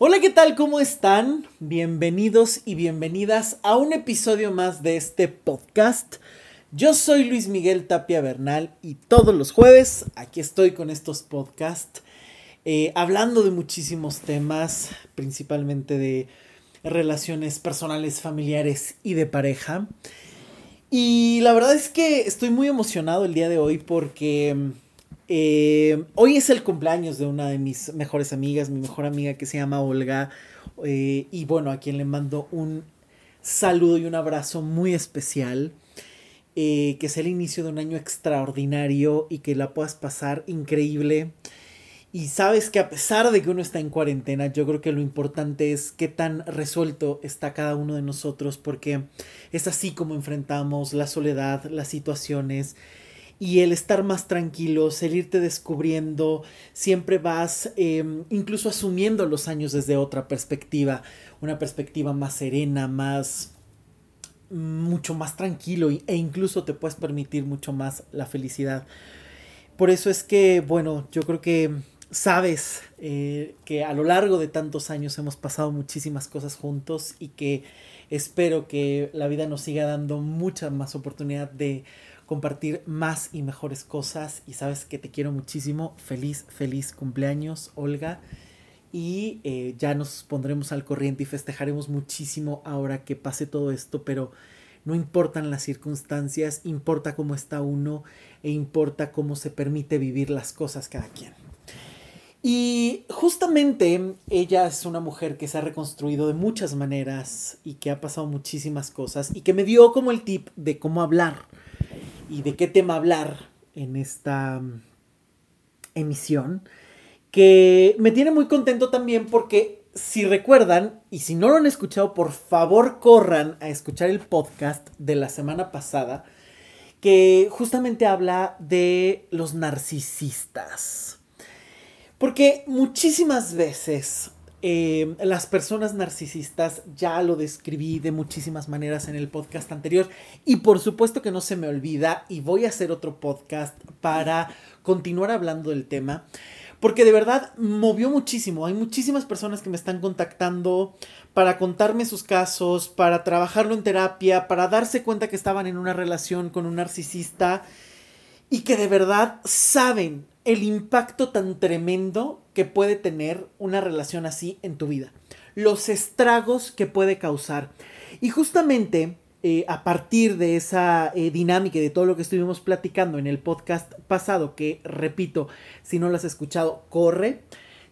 Hola, ¿qué tal? ¿Cómo están? Bienvenidos y bienvenidas a un episodio más de este podcast. Yo soy Luis Miguel Tapia Bernal y todos los jueves aquí estoy con estos podcasts eh, hablando de muchísimos temas, principalmente de relaciones personales, familiares y de pareja. Y la verdad es que estoy muy emocionado el día de hoy porque eh, hoy es el cumpleaños de una de mis mejores amigas, mi mejor amiga que se llama Olga. Eh, y bueno, a quien le mando un saludo y un abrazo muy especial. Eh, que es el inicio de un año extraordinario y que la puedas pasar increíble. Y sabes que a pesar de que uno está en cuarentena, yo creo que lo importante es qué tan resuelto está cada uno de nosotros, porque es así como enfrentamos la soledad, las situaciones y el estar más tranquilos, el irte descubriendo, siempre vas em, incluso asumiendo los años desde otra perspectiva, una perspectiva más serena, más mucho más tranquilo e incluso te puedes permitir mucho más la felicidad. Por eso es que, bueno, yo creo que sabes eh, que a lo largo de tantos años hemos pasado muchísimas cosas juntos y que espero que la vida nos siga dando mucha más oportunidad de compartir más y mejores cosas. Y sabes que te quiero muchísimo. Feliz, feliz cumpleaños, Olga. Y eh, ya nos pondremos al corriente y festejaremos muchísimo ahora que pase todo esto, pero no importan las circunstancias, importa cómo está uno e importa cómo se permite vivir las cosas cada quien. Y justamente ella es una mujer que se ha reconstruido de muchas maneras y que ha pasado muchísimas cosas y que me dio como el tip de cómo hablar y de qué tema hablar en esta mm, emisión, que me tiene muy contento también porque si recuerdan, y si no lo han escuchado, por favor corran a escuchar el podcast de la semana pasada, que justamente habla de los narcisistas. Porque muchísimas veces eh, las personas narcisistas ya lo describí de muchísimas maneras en el podcast anterior y por supuesto que no se me olvida y voy a hacer otro podcast para continuar hablando del tema porque de verdad movió muchísimo. Hay muchísimas personas que me están contactando para contarme sus casos, para trabajarlo en terapia, para darse cuenta que estaban en una relación con un narcisista y que de verdad saben el impacto tan tremendo que puede tener una relación así en tu vida. Los estragos que puede causar. Y justamente eh, a partir de esa eh, dinámica y de todo lo que estuvimos platicando en el podcast pasado, que repito, si no lo has escuchado, corre.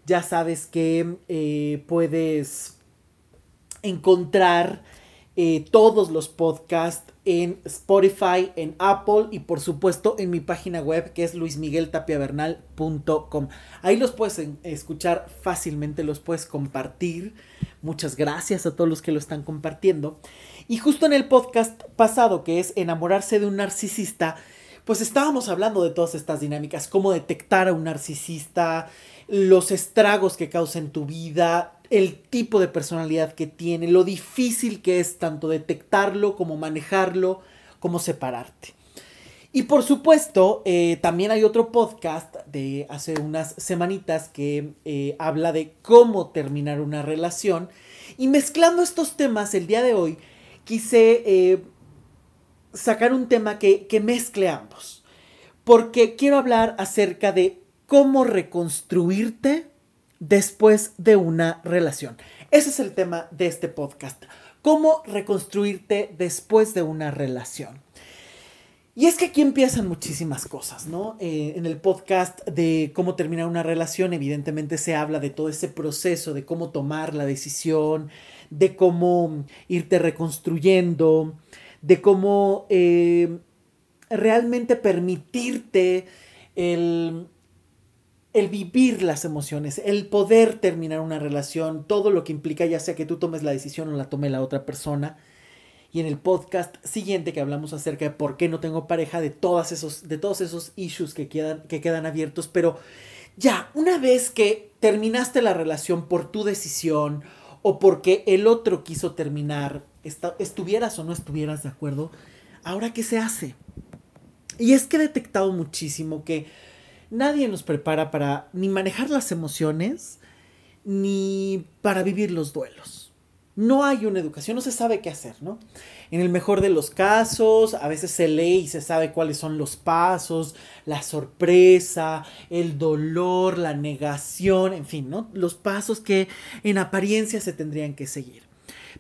Ya sabes que eh, puedes encontrar todos los podcasts en Spotify, en Apple y por supuesto en mi página web que es luismigueltapiavernal.com. Ahí los puedes escuchar fácilmente, los puedes compartir. Muchas gracias a todos los que lo están compartiendo. Y justo en el podcast pasado que es enamorarse de un narcisista, pues estábamos hablando de todas estas dinámicas, cómo detectar a un narcisista, los estragos que causa en tu vida, el tipo de personalidad que tiene, lo difícil que es tanto detectarlo como manejarlo, como separarte. Y por supuesto, eh, también hay otro podcast de hace unas semanitas que eh, habla de cómo terminar una relación. Y mezclando estos temas el día de hoy, quise eh, sacar un tema que, que mezcle ambos. Porque quiero hablar acerca de cómo reconstruirte después de una relación. Ese es el tema de este podcast. Cómo reconstruirte después de una relación. Y es que aquí empiezan muchísimas cosas, ¿no? Eh, en el podcast de cómo terminar una relación, evidentemente se habla de todo ese proceso, de cómo tomar la decisión, de cómo irte reconstruyendo, de cómo eh, realmente permitirte el el vivir las emociones, el poder terminar una relación, todo lo que implica ya sea que tú tomes la decisión o la tome la otra persona. Y en el podcast siguiente que hablamos acerca de por qué no tengo pareja, de, esos, de todos esos issues que quedan, que quedan abiertos, pero ya, una vez que terminaste la relación por tu decisión o porque el otro quiso terminar, estuvieras o no estuvieras de acuerdo, ahora qué se hace? Y es que he detectado muchísimo que nadie nos prepara para ni manejar las emociones, ni para vivir los duelos. No hay una educación, no se sabe qué hacer, ¿no? En el mejor de los casos, a veces se lee y se sabe cuáles son los pasos, la sorpresa, el dolor, la negación, en fin, ¿no? Los pasos que en apariencia se tendrían que seguir.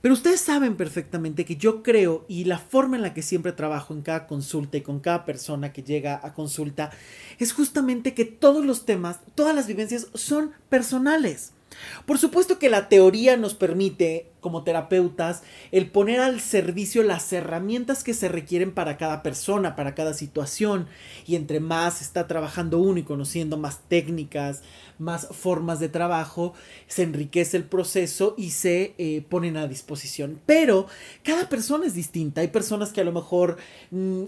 Pero ustedes saben perfectamente que yo creo y la forma en la que siempre trabajo en cada consulta y con cada persona que llega a consulta es justamente que todos los temas, todas las vivencias son personales. Por supuesto que la teoría nos permite, como terapeutas, el poner al servicio las herramientas que se requieren para cada persona, para cada situación, y entre más está trabajando uno y conociendo más técnicas, más formas de trabajo, se enriquece el proceso y se eh, ponen a disposición. Pero cada persona es distinta. Hay personas que a lo mejor mm,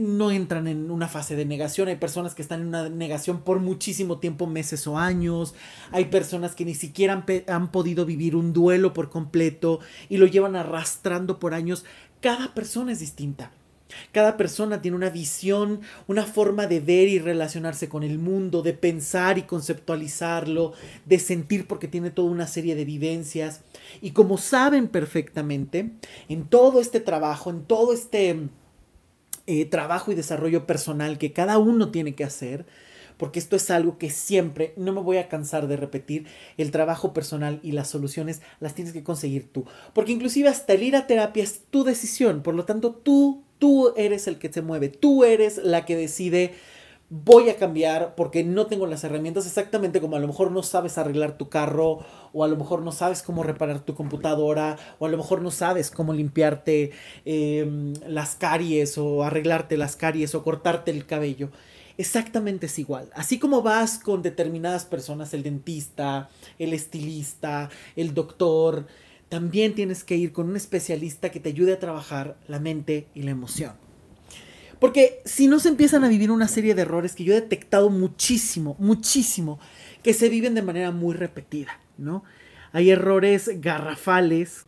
no entran en una fase de negación, hay personas que están en una negación por muchísimo tiempo, meses o años, hay personas que ni siquiera han, han podido vivir un duelo por completo y lo llevan arrastrando por años. Cada persona es distinta. Cada persona tiene una visión, una forma de ver y relacionarse con el mundo, de pensar y conceptualizarlo, de sentir porque tiene toda una serie de vivencias. Y como saben perfectamente, en todo este trabajo, en todo este eh, trabajo y desarrollo personal que cada uno tiene que hacer, porque esto es algo que siempre, no me voy a cansar de repetir, el trabajo personal y las soluciones las tienes que conseguir tú. Porque inclusive hasta el ir a terapia es tu decisión, por lo tanto tú Tú eres el que se mueve, tú eres la que decide voy a cambiar porque no tengo las herramientas exactamente como a lo mejor no sabes arreglar tu carro o a lo mejor no sabes cómo reparar tu computadora o a lo mejor no sabes cómo limpiarte em, las caries o arreglarte las caries o cortarte el cabello. Exactamente es igual. Así como vas con determinadas personas, el dentista, el estilista, el doctor, también tienes que ir con un especialista que te ayude a trabajar la mente y la emoción. Porque si no se empiezan a vivir una serie de errores que yo he detectado muchísimo, muchísimo, que se viven de manera muy repetida, ¿no? Hay errores garrafales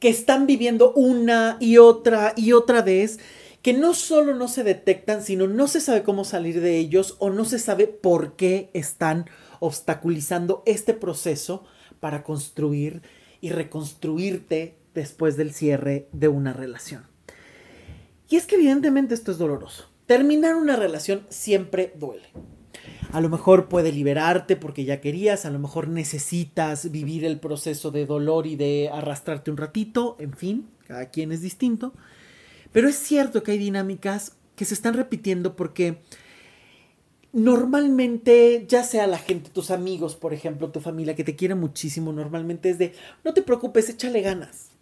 que están viviendo una y otra y otra vez, que no solo no se detectan, sino no se sabe cómo salir de ellos o no se sabe por qué están obstaculizando este proceso para construir y reconstruirte después del cierre de una relación. Y es que evidentemente esto es doloroso. Terminar una relación siempre duele. A lo mejor puede liberarte porque ya querías, a lo mejor necesitas vivir el proceso de dolor y de arrastrarte un ratito, en fin, cada quien es distinto. Pero es cierto que hay dinámicas que se están repitiendo porque normalmente, ya sea la gente, tus amigos, por ejemplo, tu familia que te quiere muchísimo, normalmente es de, no te preocupes, échale ganas.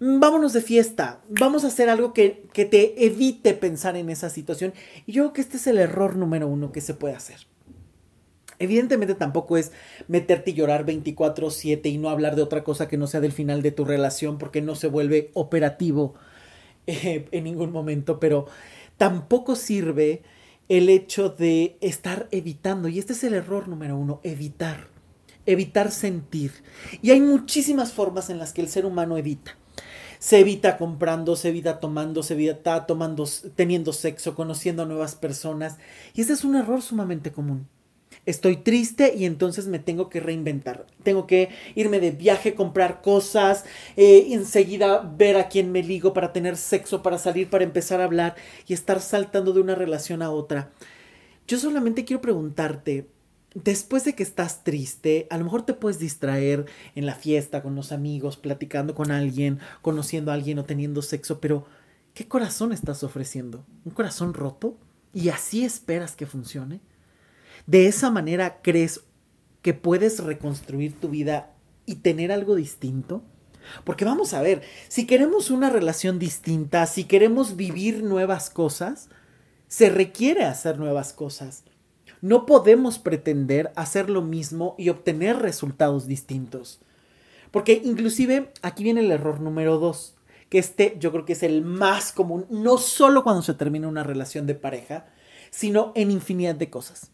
Vámonos de fiesta, vamos a hacer algo que, que te evite pensar en esa situación. Y yo creo que este es el error número uno que se puede hacer. Evidentemente tampoco es meterte y llorar 24/7 y no hablar de otra cosa que no sea del final de tu relación porque no se vuelve operativo eh, en ningún momento, pero tampoco sirve el hecho de estar evitando, y este es el error número uno, evitar, evitar sentir. Y hay muchísimas formas en las que el ser humano evita. Se evita comprando, se evita tomando, se evita tomando, teniendo sexo, conociendo a nuevas personas. Y este es un error sumamente común estoy triste y entonces me tengo que reinventar. Tengo que irme de viaje, comprar cosas, eh, enseguida ver a quién me ligo para tener sexo, para salir, para empezar a hablar y estar saltando de una relación a otra. Yo solamente quiero preguntarte, después de que estás triste, a lo mejor te puedes distraer en la fiesta, con los amigos, platicando con alguien, conociendo a alguien o teniendo sexo, pero ¿qué corazón estás ofreciendo? ¿Un corazón roto? ¿Y así esperas que funcione? De esa manera crees que puedes reconstruir tu vida y tener algo distinto. Porque vamos a ver, si queremos una relación distinta, si queremos vivir nuevas cosas, se requiere hacer nuevas cosas. No podemos pretender hacer lo mismo y obtener resultados distintos. Porque inclusive aquí viene el error número dos, que este yo creo que es el más común, no solo cuando se termina una relación de pareja, sino en infinidad de cosas.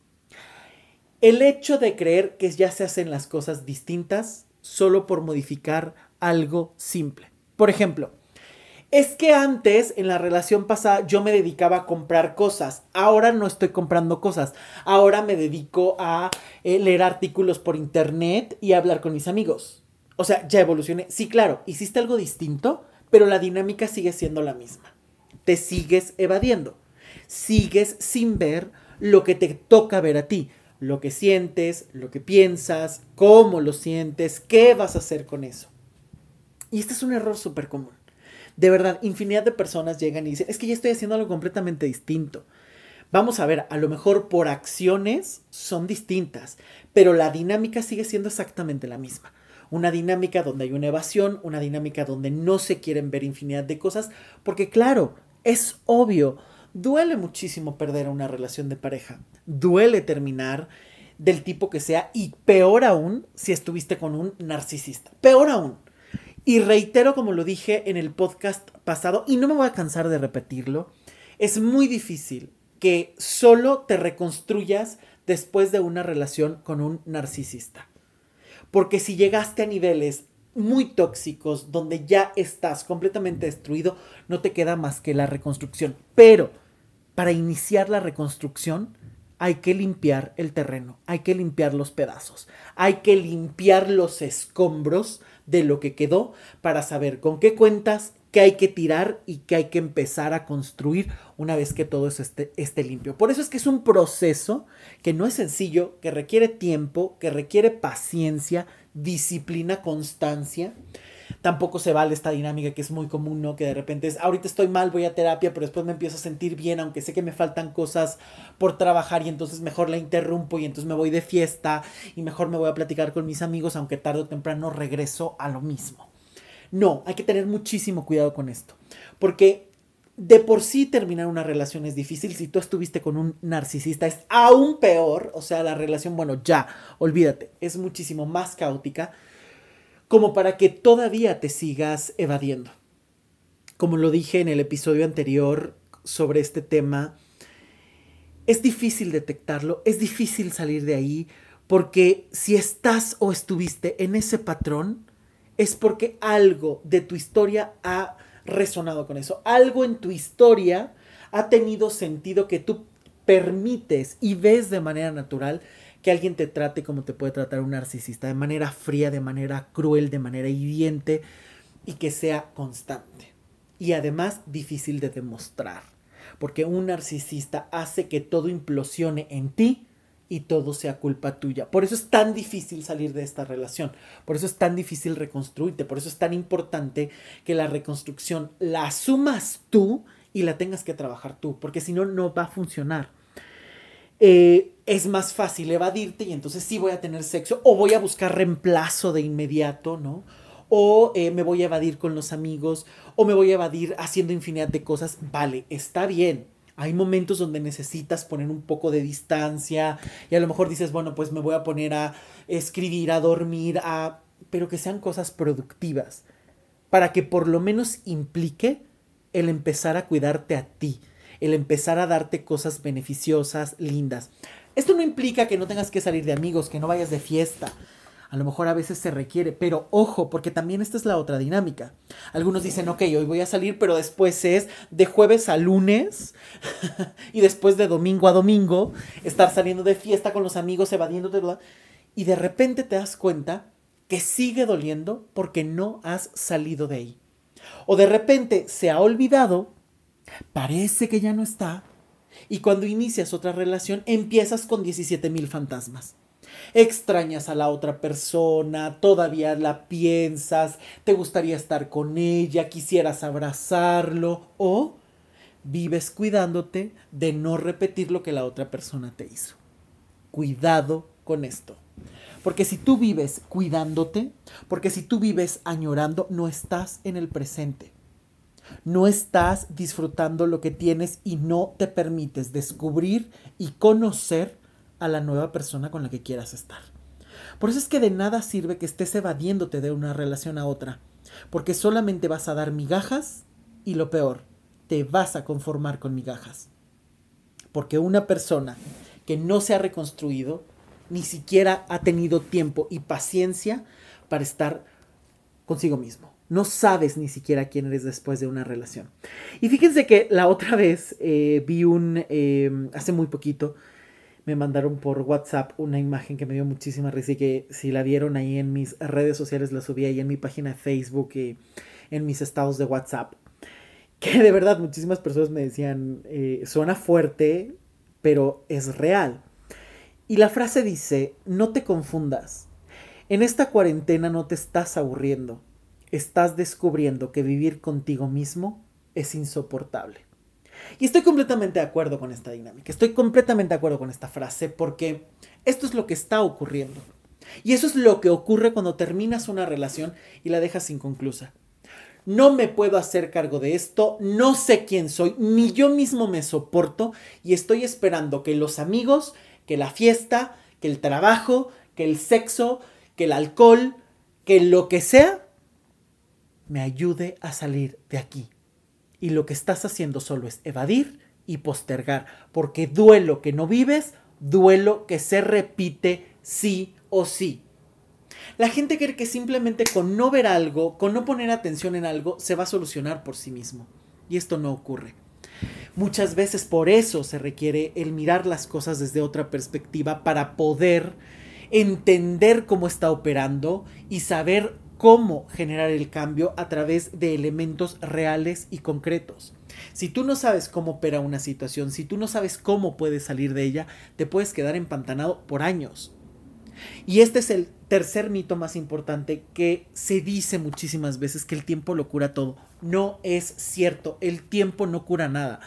El hecho de creer que ya se hacen las cosas distintas solo por modificar algo simple. Por ejemplo, Es que antes, en la relación pasada, yo me dedicaba a comprar cosas. Ahora no estoy comprando cosas. Ahora me dedico a eh, leer artículos por internet y hablar con mis amigos. O sea, ya evolucioné. Sí, claro, hiciste algo distinto, pero la dinámica sigue siendo la misma. Te sigues evadiendo. Sigues sin ver lo que te toca ver a ti. Lo que sientes, lo que piensas, cómo lo sientes, qué vas a hacer con eso. Y este es un error súper común. De verdad, infinidad de personas llegan y dicen, es que ya estoy haciendo algo completamente distinto. Vamos a ver, a lo mejor por acciones son distintas, pero la dinámica sigue siendo exactamente la misma. Una dinámica donde hay una evasión, una dinámica donde no se quieren ver infinidad de cosas, porque claro, es obvio, duele muchísimo perder una relación de pareja, duele terminar del tipo que sea y peor aún si estuviste con un narcisista, peor aún. Y reitero como lo dije en el podcast pasado y no me voy a cansar de repetirlo, es muy difícil que solo te reconstruyas después de una relación con un narcisista. Porque si llegaste a niveles muy tóxicos donde ya estás completamente destruido, no te queda más que la reconstrucción. Pero para iniciar la reconstrucción hay que limpiar el terreno, hay que limpiar los pedazos, hay que limpiar los escombros de lo que quedó para saber con qué cuentas, qué hay que tirar y qué hay que empezar a construir una vez que todo eso esté, esté, limpio. Por eso es que es un proceso que no es sencillo, que requiere tiempo, que requiere paciencia, disciplina, constancia. Tampoco se vale esta dinámica que es muy común, ¿no? Que de repente es, ahorita estoy mal, voy a terapia, pero después me empiezo a sentir bien, aunque sé que me faltan cosas por trabajar y entonces mejor la interrumpo y entonces me voy de fiesta y mejor me voy a platicar con mis amigos, aunque tarde o temprano regreso a lo mismo. No, hay que tener muchísimo cuidado con esto, porque de por sí terminar una relación es difícil. Si tú estuviste con un narcisista es aún peor. O sea, la relación, bueno, ya, olvídate, es muchísimo más caótica como para que todavía te sigas evadiendo. Como lo dije en el episodio anterior sobre este tema, es difícil detectarlo, es difícil salir de ahí, porque si estás o estuviste en ese patrón, es porque algo de tu historia ha resonado con eso. Algo en tu historia ha tenido sentido que tú permites y ves de manera natural que alguien te trate como te puede tratar un narcisista, de manera fría, de manera cruel, de manera hiriente y que sea constante. Y además difícil de demostrar, porque un narcisista hace que todo implosione en ti y todo sea culpa tuya. Por eso es tan difícil salir de esta relación, por eso es tan difícil reconstruirte, por eso es tan importante que la reconstrucción la asumas tú y la tengas que trabajar tú, porque si no, no va a funcionar. Eh, es más fácil evadirte y entonces sí voy a tener sexo o voy a buscar reemplazo de inmediato, ¿no? O eh, me voy a evadir con los amigos o me voy a evadir haciendo infinidad de cosas. Vale, está bien, hay momentos donde necesitas poner un poco de distancia y a lo mejor dices, bueno, pues me voy a poner a escribir, a dormir, a... pero que sean cosas productivas, para que por lo menos implique el empezar a cuidarte a ti, el empezar a darte cosas beneficiosas, lindas. Esto no implica que no tengas que salir de amigos, que no vayas de fiesta, a lo mejor a veces se requiere, pero ojo, porque también esta es la otra dinámica. Algunos dicen, ok, hoy voy a salir, pero después es de jueves a lunes y después de domingo a domingo, estar saliendo de fiesta con los amigos, evadiéndote, y de repente te das cuenta que sigue doliendo porque no has salido de ahí. O de repente se ha olvidado, parece que ya no está, y cuando inicias otra relación empiezas con 17 mil fantasmas extrañas a la otra persona, todavía la piensas, te gustaría estar con ella, quisieras abrazarlo o vives cuidándote de no repetir lo que la otra persona te hizo. Cuidado con esto. Porque si tú vives cuidándote, porque si tú vives añorando, no estás en el presente. No estás disfrutando lo que tienes y no te permites descubrir y conocer a la nueva persona con la que quieras estar. Por eso es que de nada sirve que estés evadiéndote de una relación a otra, porque solamente vas a dar migajas y lo peor, te vas a conformar con migajas. Porque una persona que no se ha reconstruido ni siquiera ha tenido tiempo y paciencia para estar consigo mismo, No sabes ni siquiera quién eres después de una relación. Y fíjense que la otra vez eh, vi un, em, hace muy poquito, me mandaron por WhatsApp una imagen que me dio muchísima risa y que si la vieron ahí en mis redes sociales la subí ahí en mi página de Facebook y en mis estados de WhatsApp. Que de verdad muchísimas personas me decían, eh, suena fuerte, pero es real. Y la frase dice, no te confundas. En esta cuarentena no te estás aburriendo estás descubriendo que vivir contigo mismo es insoportable. Y estoy completamente de acuerdo con esta dinámica, estoy completamente de acuerdo con esta frase porque esto es lo que está ocurriendo. Y eso es lo que ocurre cuando terminas una relación y la dejas inconclusa. No me puedo hacer cargo de esto, no sé quién soy, ni yo mismo me soporto y estoy esperando que los amigos, que la fiesta, que el trabajo, que el sexo, que el alcohol, que lo que sea, me ayude a salir de aquí. Y lo que estás haciendo solo es evadir y postergar, porque duelo que no vives, duelo que se repite sí o sí. La gente cree que simplemente con no ver algo, con no poner atención en algo, se va a solucionar por sí mismo. Y esto no ocurre. Muchas veces por eso se requiere el mirar las cosas desde otra perspectiva para poder entender cómo está operando y saber cómo generar el cambio a través de elementos reales y concretos. Si tú no sabes cómo opera una situación, si tú no sabes cómo puedes salir de ella, te puedes quedar empantanado por años. Y este es el tercer mito más importante que se dice muchísimas veces que el tiempo lo cura todo. No es cierto, el tiempo no cura nada.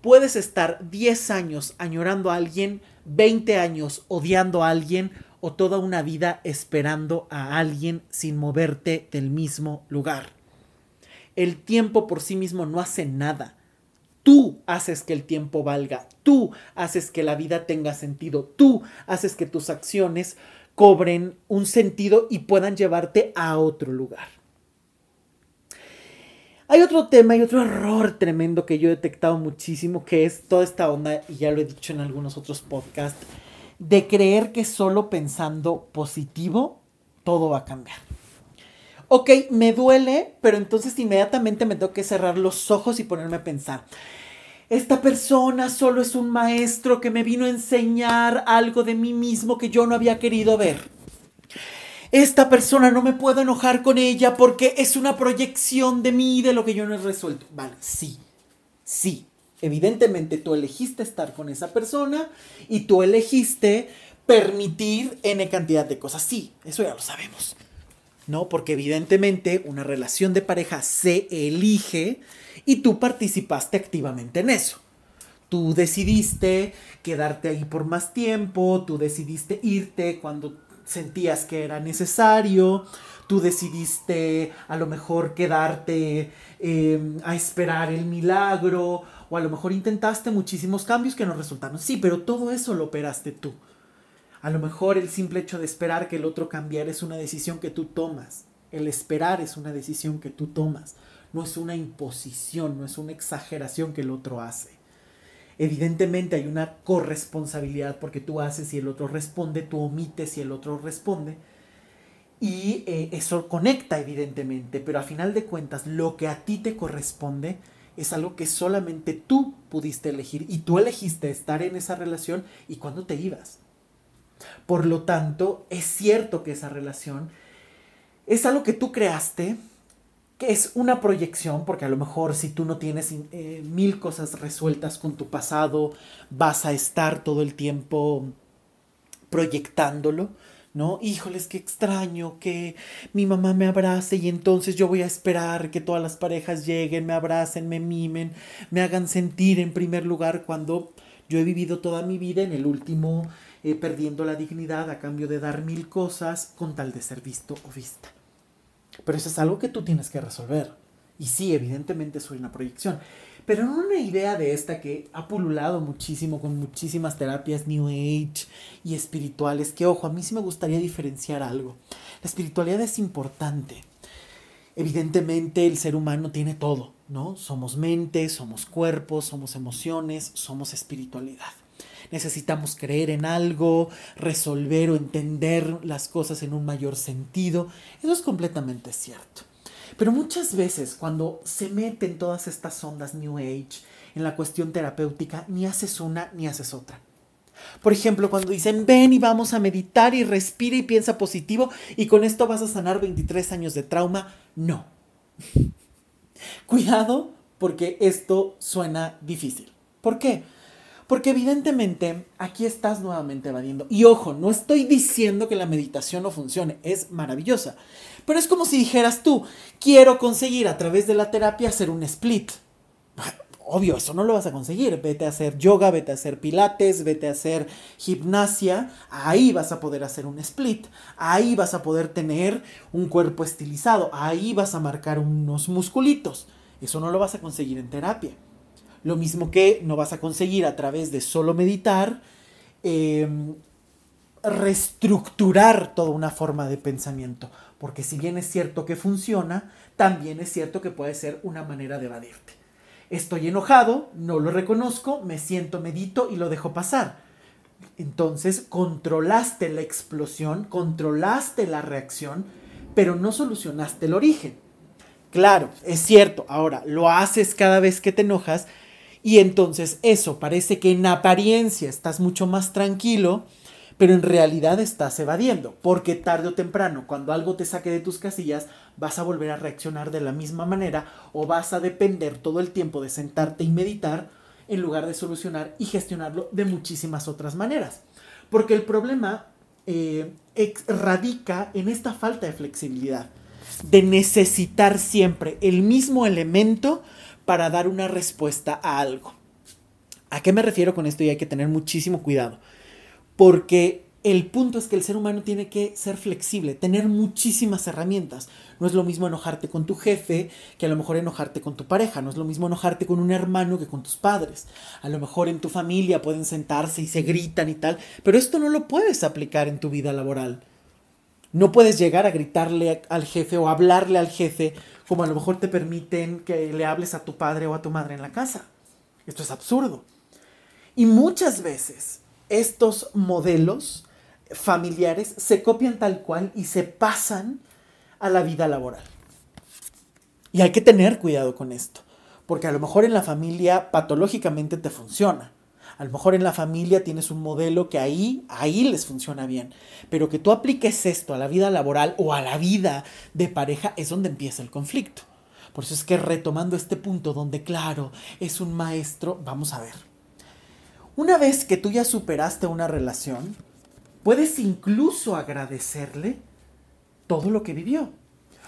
Puedes estar 10 años añorando a alguien, 20 años odiando a alguien o toda una vida esperando a alguien sin moverte del mismo lugar. El tiempo por sí mismo no hace nada. Tú haces que el tiempo valga, tú haces que la vida tenga sentido, tú haces que tus acciones cobren un sentido y puedan llevarte a otro lugar. Hay otro tema y otro error tremendo que yo he detectado muchísimo, que es toda esta onda, y ya lo he dicho en algunos otros podcasts, de creer que solo pensando positivo todo va a cambiar. Ok, me duele, pero entonces inmediatamente me tengo que cerrar los ojos y ponerme a pensar. Esta persona solo es un maestro que me vino a enseñar algo de mí mismo que yo no había querido ver. Esta persona no me puedo enojar con ella porque es una proyección de mí, de lo que yo no he resuelto. Vale, sí, sí, Evidentemente tú elegiste estar con esa persona y tú elegiste permitir N cantidad de cosas. Sí, eso ya lo sabemos. ¿No? Porque evidentemente una relación de pareja se elige y tú participaste activamente en eso. Tú decidiste quedarte ahí por más tiempo, tú decidiste irte cuando sentías que era necesario, tú decidiste a lo mejor quedarte eh, a esperar el milagro o a lo mejor intentaste muchísimos cambios que no resultaron. Sí, pero todo eso lo operaste tú. A lo mejor el simple hecho de esperar que el otro cambiara es una decisión que tú tomas. El esperar es una decisión que tú tomas. No es una imposición, no es una exageración que el otro hace. Evidentemente hay una corresponsabilidad porque tú haces y el otro responde, tú omites y el otro responde. Y eh, eso conecta evidentemente, pero a final de cuentas lo que a ti te corresponde es algo que solamente tú pudiste elegir y tú elegiste estar en esa relación y cuando te ibas. Por lo tanto, es cierto que esa relación es algo que tú creaste, que es una proyección, porque a lo mejor si tú no tienes eh, mil cosas resueltas con tu pasado, vas a estar todo el tiempo proyectándolo, ¿no? Híjoles, qué extraño que mi mamá me abrace y entonces yo voy a esperar que todas las parejas lleguen, me abracen, me mimen, me hagan sentir en primer lugar cuando yo he vivido toda mi vida en el último eh, perdiendo la dignidad a cambio de dar mil cosas con tal de ser visto o vista. Pero eso es algo que tú tienes que resolver. Y sí, evidentemente soy una proyección pero una idea de esta que ha pululado muchísimo con muchísimas terapias New Age y espirituales, que ojo, a mí sí me gustaría diferenciar algo. La espiritualidad es importante. Evidentemente el ser humano tiene todo, ¿no? Somos mente, somos cuerpos, somos emociones, somos espiritualidad. Necesitamos creer en algo, resolver o entender las cosas en un mayor sentido. Eso es completamente cierto. Pero muchas veces cuando se meten todas estas ondas New Age en la cuestión terapéutica, ni haces una ni haces otra. Por ejemplo, cuando dicen, ven y vamos a meditar y respira y piensa positivo y con esto vas a sanar 23 años de trauma, no. Cuidado porque esto suena difícil. ¿Por qué? Porque evidentemente aquí estás nuevamente evadiendo. Y ojo, no estoy diciendo que la meditación no funcione, es maravillosa. Pero es como si dijeras tú, quiero conseguir a través de la terapia hacer un split. Obvio, eso no lo vas a conseguir. Vete a hacer yoga, vete a hacer pilates, vete a hacer gimnasia. Ahí vas a poder hacer un split. Ahí vas a poder tener un cuerpo estilizado. Ahí vas a marcar unos musculitos. Eso no lo vas a conseguir en terapia. Lo mismo que no vas a conseguir a través de solo meditar, em, reestructurar toda una forma de pensamiento. Porque si bien es cierto que funciona, también es cierto que puede ser una manera de evadirte. Estoy enojado, no lo reconozco, me siento, medito y lo dejo pasar. Entonces controlaste la explosión, controlaste la reacción, pero no solucionaste el origen. Claro, es cierto, ahora lo haces cada vez que te enojas y entonces eso parece que en apariencia estás mucho más tranquilo, pero en realidad estás evadiendo, porque tarde o temprano, cuando algo te saque de tus casillas, vas a volver a reaccionar de la misma manera o vas a depender todo el tiempo de sentarte y meditar en lugar de solucionar y gestionarlo de muchísimas otras maneras. Porque el problema eh, radica en esta falta de flexibilidad, de necesitar siempre el mismo elemento para dar una respuesta a algo. ¿A qué me refiero con esto? Y hay que tener muchísimo cuidado. Porque el punto es que el ser humano tiene que ser flexible, tener muchísimas herramientas. No es lo mismo enojarte con tu jefe que a lo mejor enojarte con tu pareja. No es lo mismo enojarte con un hermano que con tus padres. A lo mejor en tu familia pueden sentarse y se gritan y tal. Pero esto no lo puedes aplicar en tu vida laboral. No puedes llegar a gritarle al jefe o hablarle al jefe como a lo mejor te permiten que le hables a tu padre o a tu madre en la casa. Esto es absurdo. Y muchas veces estos modelos familiares se copian tal cual y se pasan a la vida laboral. Y hay que tener cuidado con esto, porque a lo mejor en la familia patológicamente te funciona, a lo mejor en la familia tienes un modelo que ahí, ahí les funciona bien. Pero que tú apliques esto a la vida laboral o a la vida de pareja es donde empieza el conflicto. Por eso es que retomando este punto donde, claro, es un maestro, vamos a ver. Una vez que tú ya superaste una relación, puedes incluso agradecerle todo lo que vivió.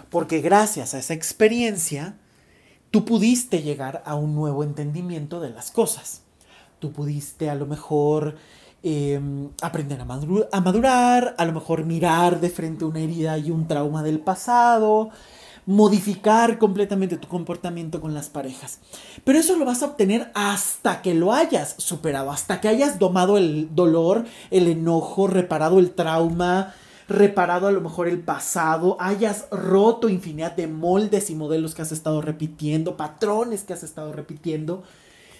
Porque gracias a esa experiencia, tú pudiste llegar a un nuevo entendimiento de las cosas tú pudiste a lo mejor em, aprender a, a madurar, a lo mejor mirar de frente una herida y un trauma del pasado, modificar completamente tu comportamiento con las parejas. Pero eso lo vas a obtener hasta que lo hayas superado, hasta que hayas domado el dolor, el enojo, reparado el trauma, reparado a lo mejor el pasado, hayas roto infinidad de moldes y modelos que has estado repitiendo, patrones que has estado repitiendo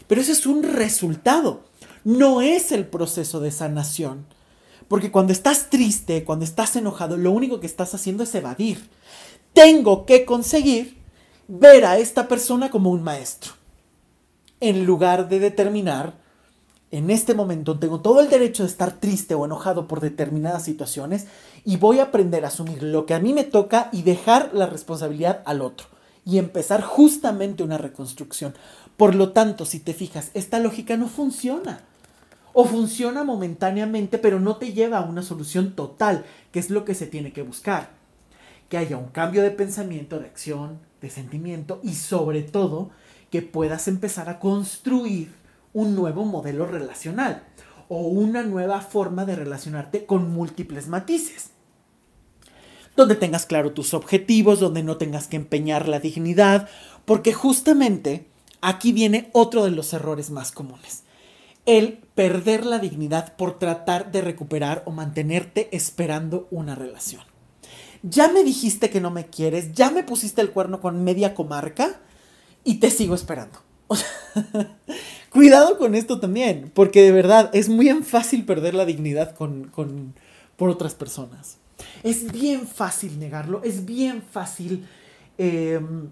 pero ese es un resultado, no es el proceso de sanación. Porque cuando estás triste, cuando estás enojado, lo único que estás haciendo es evadir. Tengo que conseguir ver a esta persona como un maestro. En lugar de determinar, en este momento tengo todo el derecho de estar triste o enojado por determinadas situaciones y voy a aprender a asumir lo que a mí me toca y dejar la responsabilidad al otro y empezar justamente una reconstrucción. Por lo tanto, si te fijas, esta lógica no funciona. O funciona momentáneamente, pero no te lleva a una solución total, que es lo que se tiene que buscar. Que haya un cambio de pensamiento, de acción, de sentimiento y sobre todo que puedas empezar a construir un nuevo modelo relacional o una nueva forma de relacionarte con múltiples matices. Donde tengas claro tus objetivos, donde no tengas que empeñar la dignidad, porque justamente Aquí viene otro de los errores más comunes. El perder la dignidad por tratar de recuperar o mantenerte esperando una relación. Ya me dijiste que no me quieres, ya me pusiste el cuerno con media comarca y te sigo esperando. cuidado con esto también, porque de verdad es muy fácil perder la dignidad con, por otras personas. Es bien fácil negarlo, es bien fácil em,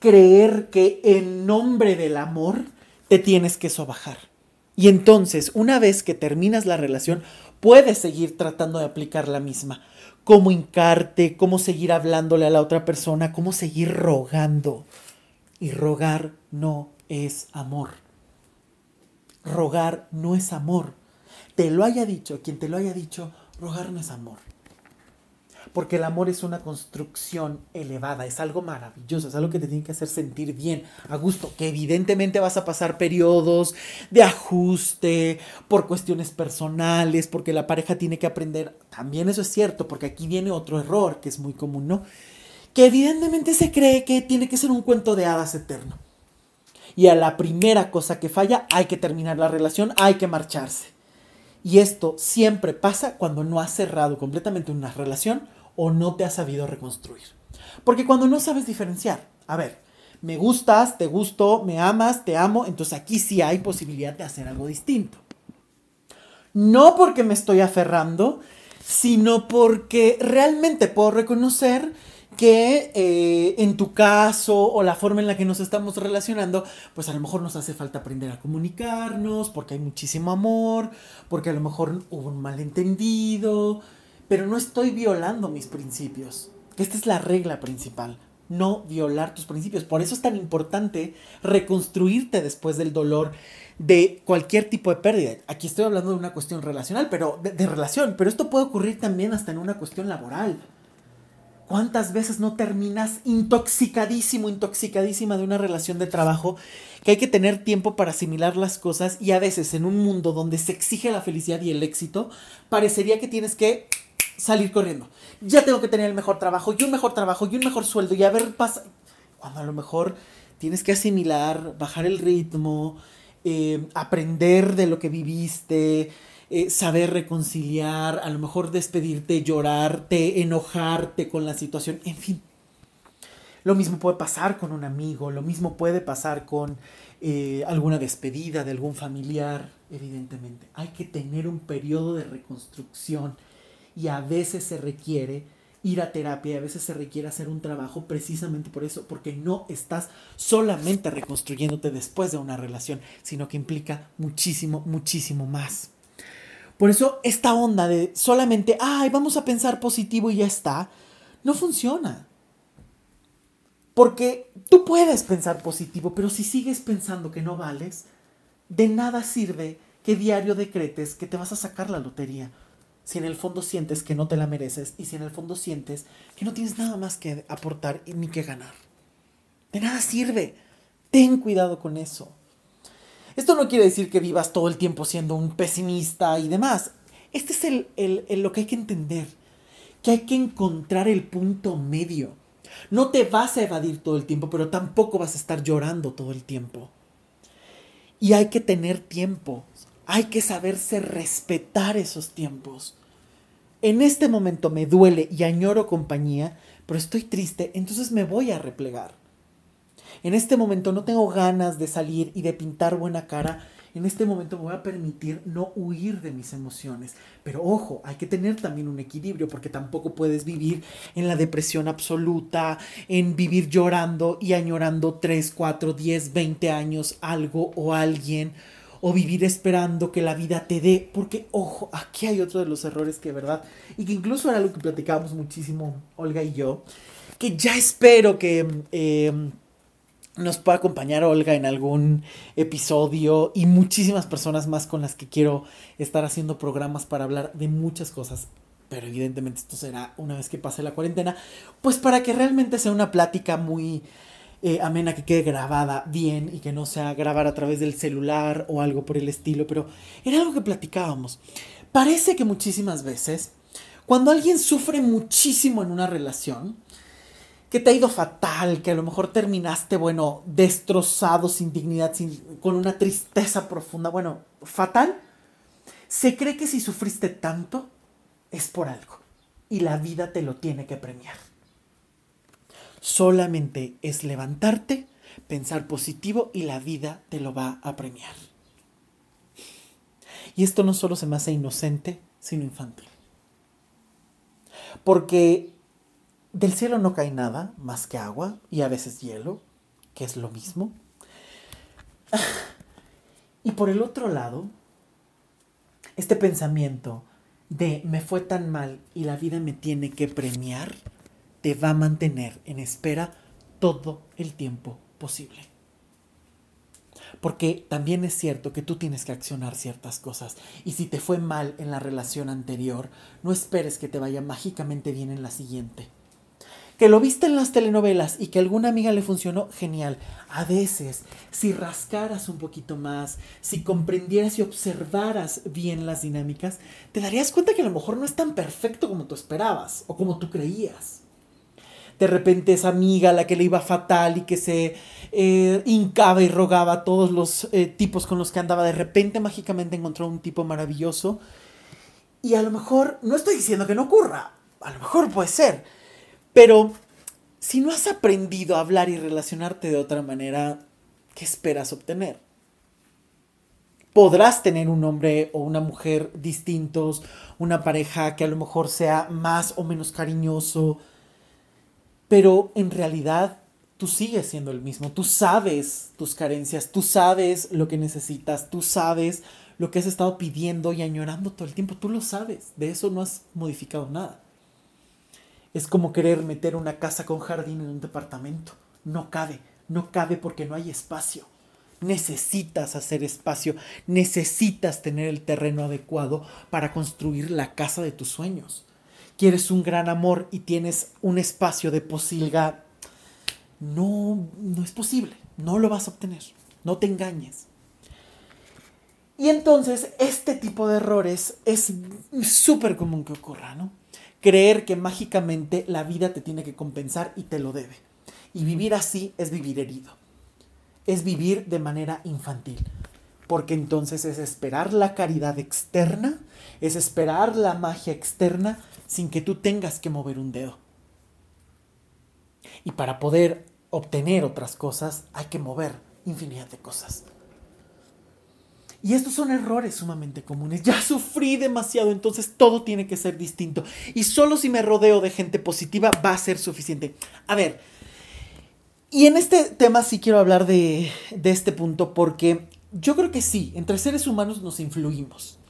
creer que en nombre del amor te tienes que sobajar. Y entonces, una vez que terminas la relación, puedes seguir tratando de aplicar la misma. Cómo hincarte, cómo seguir hablándole a la otra persona, cómo seguir rogando. Y rogar no es amor. Rogar no es amor. Te lo haya dicho, quien te lo haya dicho, rogar no es amor. Porque el amor es una construcción elevada, es algo maravilloso, es algo que te tiene que hacer sentir bien, a gusto, que evidentemente vas a pasar periodos de ajuste por cuestiones personales, porque la pareja tiene que aprender, también eso es cierto, porque aquí viene otro error que es muy común, ¿no? Que evidentemente se cree que tiene que ser un cuento de hadas eterno. Y a la primera cosa que falla hay que terminar la relación, hay que marcharse. Y esto siempre pasa cuando no has cerrado completamente una relación o no te has sabido reconstruir. Porque cuando no sabes diferenciar, a ver, me gustas, te gusto, me amas, te amo, entonces aquí sí hay posibilidad de hacer algo distinto. No porque me estoy aferrando, sino porque realmente puedo reconocer que eh, en tu caso o la forma en la que nos estamos relacionando, pues a lo mejor nos hace falta aprender a comunicarnos, porque hay muchísimo amor, porque a lo mejor hubo un malentendido, pero no estoy violando mis principios. Esta es la regla principal, no violar tus principios. Por eso es tan importante reconstruirte después del dolor de cualquier tipo de pérdida. Aquí estoy hablando de una cuestión relacional, pero de relación, pero esto puede ocurrir también hasta en una cuestión laboral ¿Cuántas veces no terminas intoxicadísimo, intoxicadísima de una relación de trabajo que hay que tener tiempo para asimilar las cosas y a veces en un mundo donde se exige la felicidad y el éxito, parecería que tienes que salir corriendo. Ya tengo que tener el mejor trabajo y un mejor trabajo y un mejor sueldo y a ver pasa... Cuando a lo mejor tienes que asimilar, bajar el ritmo, eh, aprender de lo que viviste, eh, saber reconciliar, a lo mejor despedirte, llorarte, enojarte con la situación, en fin. Lo mismo puede pasar con un amigo, lo mismo puede pasar con eh, alguna despedida de algún familiar, evidentemente. Hay que tener un periodo de reconstrucción y a veces se requiere ir a terapia, a veces se requiere hacer un trabajo precisamente por eso, porque no estás solamente reconstruyéndote después de una relación, sino que implica muchísimo, muchísimo más. Por eso esta onda de solamente, ay, vamos a pensar positivo y ya está, no funciona. Porque tú puedes pensar positivo, pero si sigues pensando que no vales, de nada sirve que diario decretes que te vas a sacar la lotería. Si en el fondo sientes que no te la mereces y si en el fondo sientes que no tienes nada más que aportar ni que ganar. De nada sirve. Ten cuidado con eso. Esto no quiere decir que vivas todo el tiempo siendo un pesimista y demás. Este es el, lo que hay que entender, que hay que encontrar el punto medio. No te vas a evadir todo el tiempo, pero tampoco vas a estar llorando todo el tiempo. Y hay que tener tiempo, hay que saberse respetar esos tiempos. En este momento me duele y añoro compañía, pero estoy triste, entonces me voy a replegar. En este momento no tengo ganas de salir y de pintar buena cara. En este momento me voy a permitir no huir de mis emociones. Pero ojo, hay que tener también un equilibrio porque tampoco puedes vivir en la depresión absoluta, en vivir llorando y añorando 3, 4, 10, 20 años algo o alguien o vivir esperando que la vida te dé, porque ojo, aquí hay otro de los errores que, ¿verdad? Y que incluso era algo que platicábamos muchísimo Olga y yo, que ya espero que eh, nos puede acompañar Olga en algún episodio y muchísimas personas más con las que quiero estar haciendo programas para hablar de muchas cosas. Pero evidentemente esto será una vez que pase la cuarentena, pues para que realmente sea una plática muy eh, amena, que quede grabada bien y que no sea grabar a través del celular o algo por el estilo. Pero era algo que platicábamos. Parece que muchísimas veces, cuando alguien sufre muchísimo en una relación, que te ha ido fatal, que a lo mejor terminaste, bueno, destrozado, sin dignidad, sin, con una tristeza profunda, bueno, fatal, se cree que si sufriste tanto es por algo y la vida te lo tiene que premiar. Solamente es levantarte, pensar positivo y la vida te lo va a premiar. Y esto no solo se me hace inocente, sino infantil. Porque del cielo no cae nada más que agua y a veces hielo, que es lo mismo. Y por el otro lado, este pensamiento de me fue tan mal y la vida me tiene que premiar, te va a mantener en espera todo el tiempo posible. Porque también es cierto que tú tienes que accionar ciertas cosas. Y si te fue mal en la relación anterior, no esperes que te vaya mágicamente bien en la siguiente. Que lo viste en las telenovelas y que a alguna amiga le funcionó, genial. A veces, si rascaras un poquito más, si comprendieras y observaras bien las dinámicas, te darías cuenta que a lo mejor no es tan perfecto como tú esperabas o como tú creías de repente esa amiga a la que le iba fatal y que se eh, hincaba y rogaba a todos los eh, tipos con los que andaba, de repente mágicamente encontró un tipo maravilloso. Y a lo mejor, no estoy diciendo que no ocurra, a lo mejor puede ser, pero si no has aprendido a hablar y relacionarte de otra manera, ¿qué esperas obtener? Podrás tener un hombre o una mujer distintos, una pareja que a lo mejor sea más o menos cariñoso, pero en realidad tú sigues siendo el mismo, tú sabes tus carencias, tú sabes lo que necesitas, tú sabes lo que has estado pidiendo y añorando todo el tiempo, tú lo sabes, de eso no has modificado nada. Es como querer meter una casa con jardín en un departamento, no cabe, no cabe porque no hay espacio. Necesitas hacer espacio, necesitas tener el terreno adecuado para construir la casa de tus sueños quieres un gran amor y tienes un espacio de posilga, no, no es posible, no lo vas a obtener, no te engañes. Y entonces este tipo de errores es súper común que ocurra, ¿no? Creer que mágicamente la vida te tiene que compensar y te lo debe. Y vivir así es vivir herido. Es vivir de manera infantil. Porque entonces es esperar la caridad externa, es esperar la magia externa sin que tú tengas que mover un dedo. Y para poder obtener otras cosas hay que mover infinidad de cosas. Y estos son errores sumamente comunes. Ya sufrí demasiado, entonces todo tiene que ser distinto. Y solo si me rodeo de gente positiva va a ser suficiente. A ver, y en este tema sí quiero hablar de, de este punto porque yo creo que sí, entre seres humanos nos influimos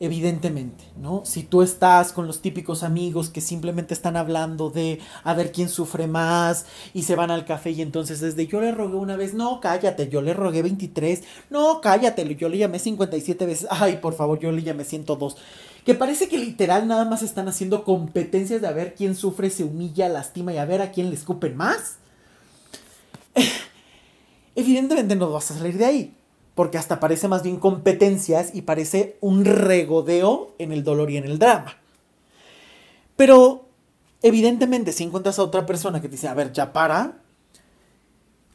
evidentemente, ¿no? Si tú estás con los típicos amigos que simplemente están hablando de a ver quién sufre más y se van al café y entonces desde yo le rogué una vez, no, cállate, yo le rogué 23, no, cállate, yo le llamé 57 veces, ay, por favor, yo le llamé 102. Que parece que literal nada más están haciendo competencias de a ver quién sufre, se humilla, lastima y a ver a quién le escupen más. Evidentemente no vas a salir de ahí porque hasta parece más bien competencias y parece un regodeo en el dolor y en el drama. Pero evidentemente si encuentras a otra persona que te dice, a ver, ya para,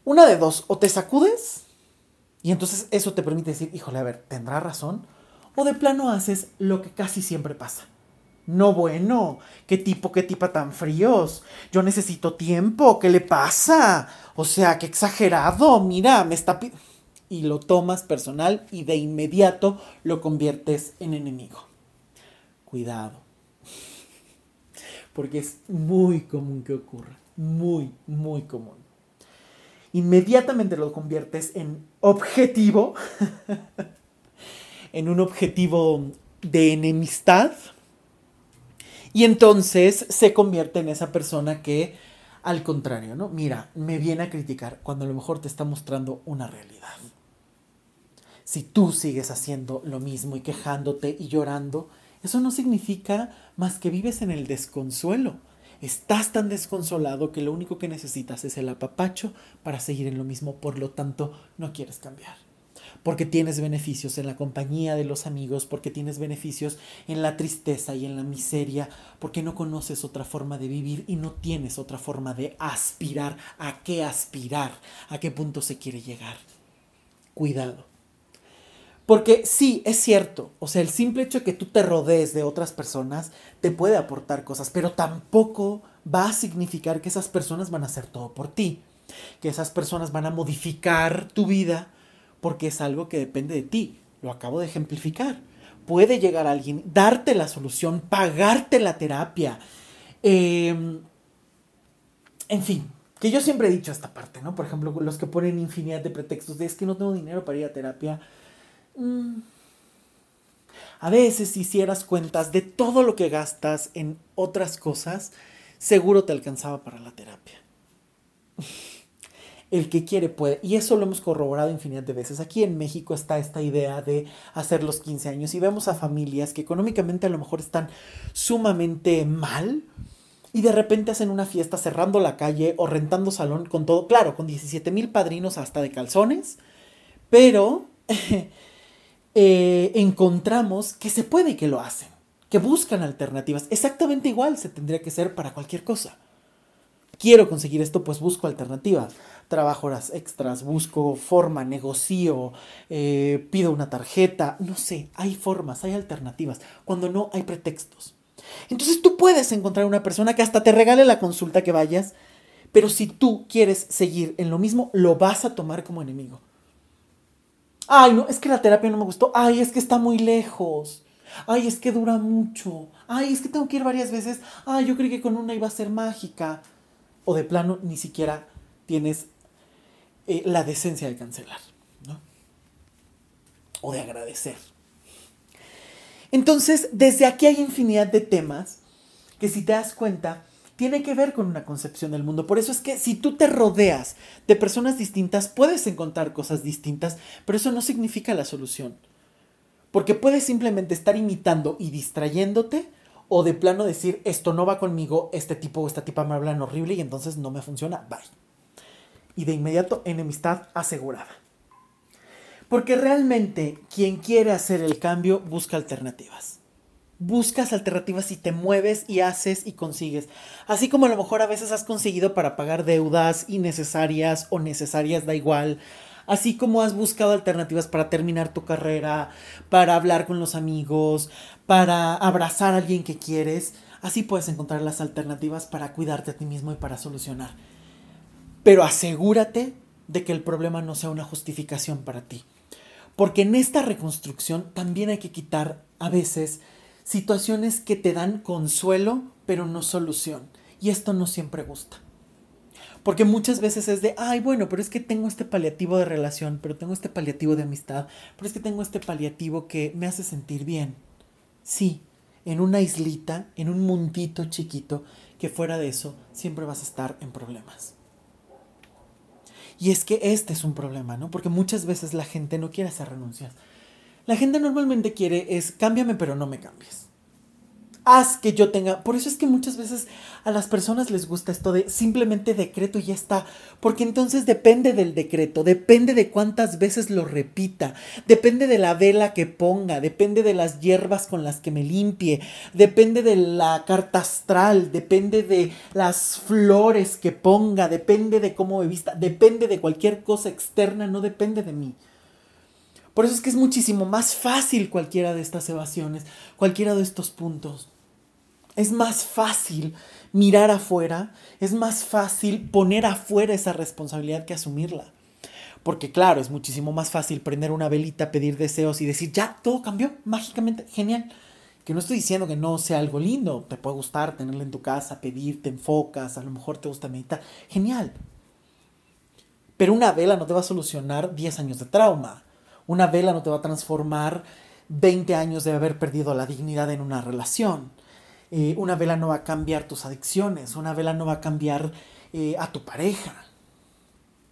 una de dos, o te sacudes y entonces eso te permite decir, híjole, a ver, ¿tendrá razón? O de plano haces lo que casi siempre pasa. No bueno, qué tipo, qué tipa tan fríos. Yo necesito tiempo, ¿qué le pasa? O sea, qué exagerado, mira, me está pidiendo y lo tomas personal y de inmediato lo conviertes en enemigo. Cuidado. Porque es muy común que ocurra. Muy, muy común. Inmediatamente lo conviertes en objetivo. en un objetivo de enemistad. Y entonces se convierte en esa persona que, al contrario, ¿no? Mira, me viene a criticar cuando a lo mejor te está mostrando una realidad si tú sigues haciendo lo mismo y quejándote y llorando, eso no significa más que vives en el desconsuelo. Estás tan desconsolado que lo único que necesitas es el apapacho para seguir en lo mismo, por lo tanto no quieres cambiar. Porque tienes beneficios en la compañía de los amigos, porque tienes beneficios en la tristeza y en la miseria, porque no conoces otra forma de vivir y no tienes otra forma de aspirar. ¿A qué aspirar? ¿A qué punto se quiere llegar? Cuidado. Porque sí, es cierto, o sea, el simple hecho de que tú te rodees de otras personas te puede aportar cosas, pero tampoco va a significar que esas personas van a hacer todo por ti, que esas personas van a modificar tu vida, porque es algo que depende de ti. Lo acabo de ejemplificar. Puede llegar alguien, darte la solución, pagarte la terapia, em, En fin, que yo siempre he dicho esta parte, ¿no? Por ejemplo, los que ponen infinidad de pretextos de es que no tengo dinero para ir a terapia. Mm. A veces, si hicieras cuentas de todo lo que gastas en otras cosas, seguro te alcanzaba para la terapia. El que quiere puede. Y eso lo hemos corroborado infinidad de veces. Aquí en México está esta idea de hacer los 15 años y vemos a familias que económicamente a lo mejor están sumamente mal y de repente hacen una fiesta cerrando la calle o rentando salón con todo, claro, con 17 mil padrinos hasta de calzones, pero eh, encontramos que se puede que lo hacen, que buscan alternativas. Exactamente igual se tendría que ser para cualquier cosa. Quiero conseguir esto, pues busco alternativas. Trabajo horas extras, busco forma, negocio, eh, pido una tarjeta, no sé, hay formas, hay alternativas. Cuando no, hay pretextos. Entonces tú puedes encontrar una persona que hasta te regale la consulta que vayas, pero si tú quieres seguir en lo mismo, lo vas a tomar como enemigo. Ay, no, es que la terapia no me gustó. Ay, es que está muy lejos. Ay, es que dura mucho. Ay, es que tengo que ir varias veces. Ay, yo creí que con una iba a ser mágica. O de plano, ni siquiera tienes eh, la decencia de cancelar, ¿no? O de agradecer. Entonces, desde aquí hay infinidad de temas que si te das cuenta, tiene que ver con una concepción del mundo. Por eso es que si tú te rodeas de personas distintas, puedes encontrar cosas distintas, pero eso no significa la solución. Porque puedes simplemente estar imitando y distrayéndote o de plano decir, esto no va conmigo, este tipo o esta tipa me hablan horrible y entonces no me funciona, bye. Y de inmediato enemistad asegurada. Porque realmente quien quiere hacer el cambio busca alternativas. Buscas alternativas y te mueves y haces y consigues. Así como a lo mejor a veces has conseguido para pagar deudas innecesarias o necesarias, da igual. Así como has buscado alternativas para terminar tu carrera, para hablar con los amigos, para abrazar a alguien que quieres, así puedes encontrar las alternativas para cuidarte a ti mismo y para solucionar. Pero asegúrate de que el problema no sea una justificación para ti. Porque en esta reconstrucción también hay que quitar a veces situaciones que te dan consuelo, pero no solución. Y esto no siempre gusta. Porque muchas veces es de, ay, bueno, pero es que tengo este paliativo de relación, pero tengo este paliativo de amistad, pero es que tengo este paliativo que me hace sentir bien. Sí, en una islita, en un mundito chiquito, que fuera de eso siempre vas a estar en problemas. Y es que este es un problema, ¿no? Porque muchas veces la gente no quiere hacer renuncias. La gente normalmente quiere es cámbiame pero no me cambies haz que yo tenga. Por eso es que muchas veces a las personas les gusta esto de simplemente decreto y ya está. Porque entonces depende del decreto, depende de cuántas veces lo repita, depende de la vela que ponga, depende de las hierbas con las que me limpie, depende de la carta astral, depende de las flores que ponga, depende de cómo me vista, depende de cualquier cosa externa, no depende de mí. Por eso es que es muchísimo más fácil cualquiera de estas evasiones, cualquiera de estos puntos. Es más fácil mirar afuera, es más fácil poner afuera esa responsabilidad que asumirla. Porque claro, es muchísimo más fácil prender una velita, pedir deseos y decir, ya, todo cambió mágicamente, genial. Que no estoy diciendo que no sea algo lindo, te puede gustar tenerla en tu casa, pedir, te enfocas, a lo mejor te gusta meditar, genial. Pero una vela no te va a solucionar 10 años de trauma. Una vela no te va a transformar 20 años de haber perdido la dignidad en una relación. Eh, una vela no va a cambiar tus adicciones, una vela no va a cambiar eh, a tu pareja.